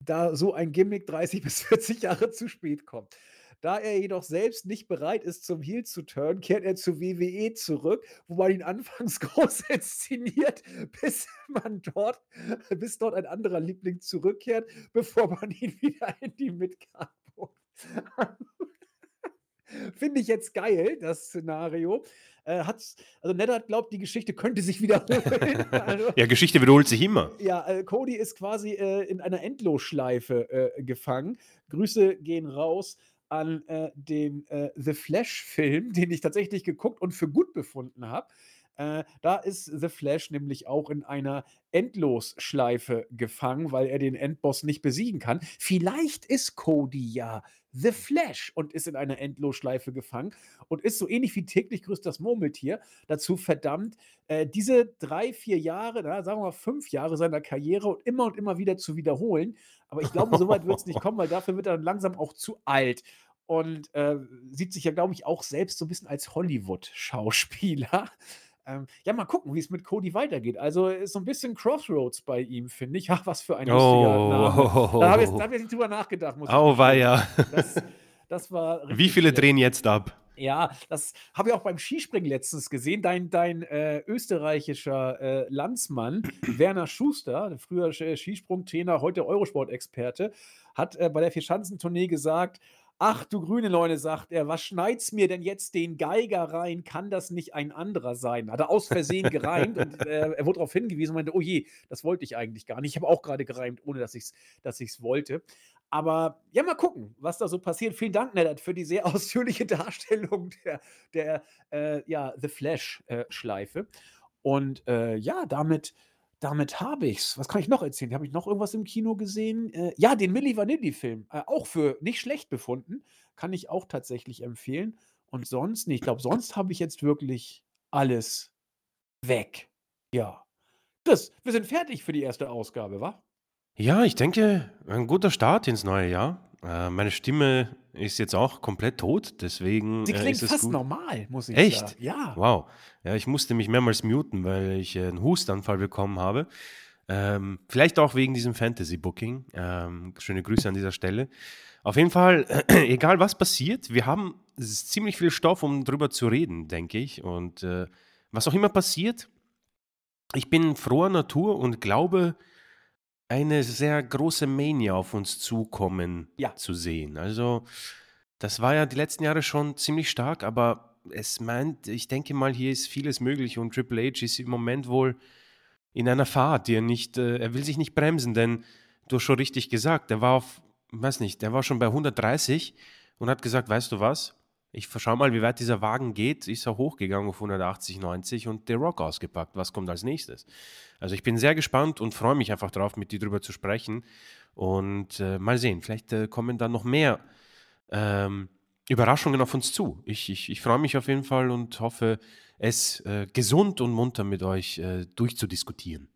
da so ein Gimmick 30 bis 40 Jahre zu spät kommt. Da er jedoch selbst nicht bereit ist, zum Heel zu turnen, kehrt er zu WWE zurück, wo man ihn anfangs groß inszeniert, bis man dort, bis dort ein anderer Liebling zurückkehrt, bevor man ihn wieder in die Midcard Finde ich jetzt geil, das Szenario. Äh, hat's, also Neddard glaubt, die Geschichte könnte sich wiederholen. also, ja, Geschichte wiederholt sich immer. Ja, äh, Cody ist quasi äh, in einer Endlosschleife äh, gefangen. Grüße gehen raus an äh, den äh, The Flash-Film, den ich tatsächlich geguckt und für gut befunden habe. Äh, da ist The Flash nämlich auch in einer Endlosschleife gefangen, weil er den Endboss nicht besiegen kann. Vielleicht ist Cody ja The Flash und ist in einer Endlosschleife gefangen und ist so ähnlich wie täglich grüßt das Murmeltier dazu verdammt, äh, diese drei, vier Jahre, na, sagen wir mal fünf Jahre seiner Karriere und immer und immer wieder zu wiederholen. Aber ich glaube, so weit wird es nicht kommen, weil dafür wird er dann langsam auch zu alt und äh, sieht sich ja, glaube ich, auch selbst so ein bisschen als Hollywood-Schauspieler. Ähm, ja, mal gucken, wie es mit Cody weitergeht. Also ist so ein bisschen Crossroads bei ihm, finde ich. Ach, was für ein lustiger Oh, Name. Da habe ich, da hab ich nicht drüber nachgedacht. Muss oh, war ja. Das, das war Wie viele schlecht. drehen jetzt ab? Ja, das habe ich auch beim Skispringen letztens gesehen. Dein, dein äh, österreichischer äh, Landsmann, Werner Schuster, früher Skisprungtrainer, heute Eurosport-Experte, hat äh, bei der Vierschanzentournee gesagt, Ach du grüne Neune, sagt er, was schneid's mir denn jetzt den Geiger rein? Kann das nicht ein anderer sein? Hat er aus Versehen gereimt und äh, er wurde darauf hingewiesen und meinte, oh je, das wollte ich eigentlich gar nicht. Ich habe auch gerade gereimt, ohne dass ich es dass ich's wollte. Aber ja, mal gucken, was da so passiert. Vielen Dank, Neddard, für die sehr ausführliche Darstellung der, der äh, ja, The Flash-Schleife. Und äh, ja, damit, damit habe ich's. Was kann ich noch erzählen? Habe ich noch irgendwas im Kino gesehen? Äh, ja, den Milli Vanilli-Film. Äh, auch für nicht schlecht befunden. Kann ich auch tatsächlich empfehlen. Und sonst, nee, ich glaube, sonst habe ich jetzt wirklich alles weg. Ja. Chris, wir sind fertig für die erste Ausgabe, wa? Ja, ich denke, ein guter Start ins neue Jahr. Äh, meine Stimme ist jetzt auch komplett tot, deswegen Sie äh, klingt ist es fast gut. normal, muss ich Echt? sagen. Ja. Wow. Ja, ich musste mich mehrmals muten, weil ich äh, einen Hustanfall bekommen habe. Ähm, vielleicht auch wegen diesem Fantasy-Booking. Ähm, schöne Grüße an dieser Stelle. Auf jeden Fall, egal was passiert, wir haben ziemlich viel Stoff, um drüber zu reden, denke ich. Und äh, was auch immer passiert, ich bin froher Natur und glaube, eine sehr große Mania auf uns zukommen Ja. zu sehen. Also, das war ja die letzten Jahre schon ziemlich stark, aber es meint, ich denke mal, hier ist vieles möglich und Triple H ist im Moment wohl in einer Fahrt, die er nicht, äh, er will sich nicht bremsen, denn du hast schon richtig gesagt, er war auf, weiß nicht, der war schon bei 130 und hat gesagt, weißt du was? Ich schau mal, wie weit dieser Wagen geht. Ist er hochgegangen auf 180, 90 und der Rock ausgepackt. Was kommt als nächstes? Also ich bin sehr gespannt und freue mich einfach drauf, mit dir drüber zu sprechen. Und äh, mal sehen, vielleicht äh, kommen dann noch mehr ähm, Überraschungen auf uns zu. Ich, ich, ich freue mich auf jeden Fall und hoffe, es äh, gesund und munter mit euch äh, durchzudiskutieren.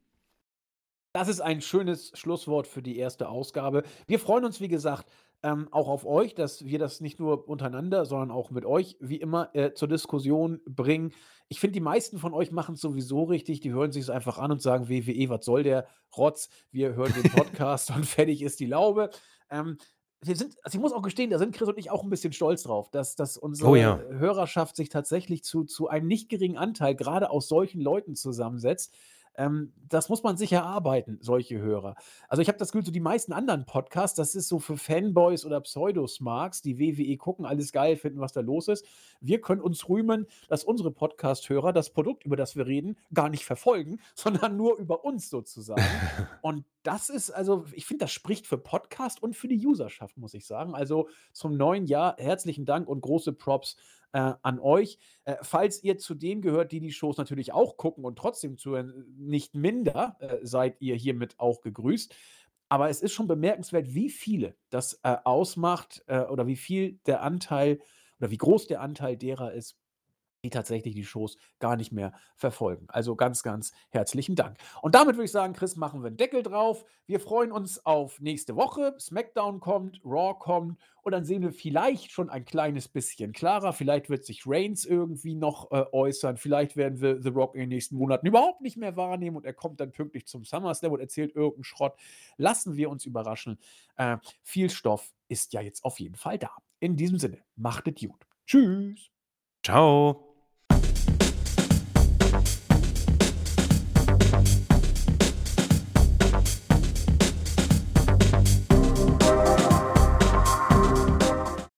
Das ist ein schönes Schlusswort für die erste Ausgabe. Wir freuen uns, wie gesagt, ähm, auch auf euch, dass wir das nicht nur untereinander, sondern auch mit euch, wie immer, äh, zur Diskussion bringen. Ich finde, die meisten von euch machen es sowieso richtig. Die hören sich es einfach an und sagen, WWE, was soll der Rotz? Wir hören den Podcast und fertig ist die Laube. Ähm, wir sind, also ich muss auch gestehen, da sind Chris und ich auch ein bisschen stolz drauf, dass, dass unsere Oh ja. Hörerschaft sich tatsächlich zu, zu einem nicht geringen Anteil gerade aus solchen Leuten zusammensetzt. Ähm, das muss man sich erarbeiten, solche Hörer. Also ich habe das Gefühl, so die meisten anderen Podcasts, das ist so für Fanboys oder Pseudosmarks, die WWE gucken, alles geil finden, was da los ist. Wir können uns rühmen, dass unsere Podcast-Hörer das Produkt, über das wir reden, gar nicht verfolgen, sondern nur über uns sozusagen. Und das ist also, ich finde, das spricht für Podcast und für die Userschaft, muss ich sagen. Also zum neuen Jahr herzlichen Dank und große Props äh, an euch. Äh, falls ihr zu denen gehört, die die Shows natürlich auch gucken und trotzdem zuhören, nicht minder, äh, seid ihr hiermit auch gegrüßt. Aber es ist schon bemerkenswert, wie viele das äh, ausmacht äh, oder wie viel der Anteil oder wie groß der Anteil derer ist, die tatsächlich die Shows gar nicht mehr verfolgen. Also ganz, ganz herzlichen Dank. Und damit würde ich sagen, Chris, machen wir einen Deckel drauf. Wir freuen uns auf nächste Woche. SmackDown kommt, Raw kommt und dann sehen wir vielleicht schon ein kleines bisschen klarer. Vielleicht wird sich Reigns irgendwie noch äh, äußern. Vielleicht werden wir The Rock in den nächsten Monaten überhaupt nicht mehr wahrnehmen und er kommt dann pünktlich zum SummerSlam und erzählt irgendeinen Schrott. Lassen wir uns überraschen. Äh, viel Stoff ist ja jetzt auf jeden Fall da. In diesem Sinne, macht es gut. Tschüss. Ciao.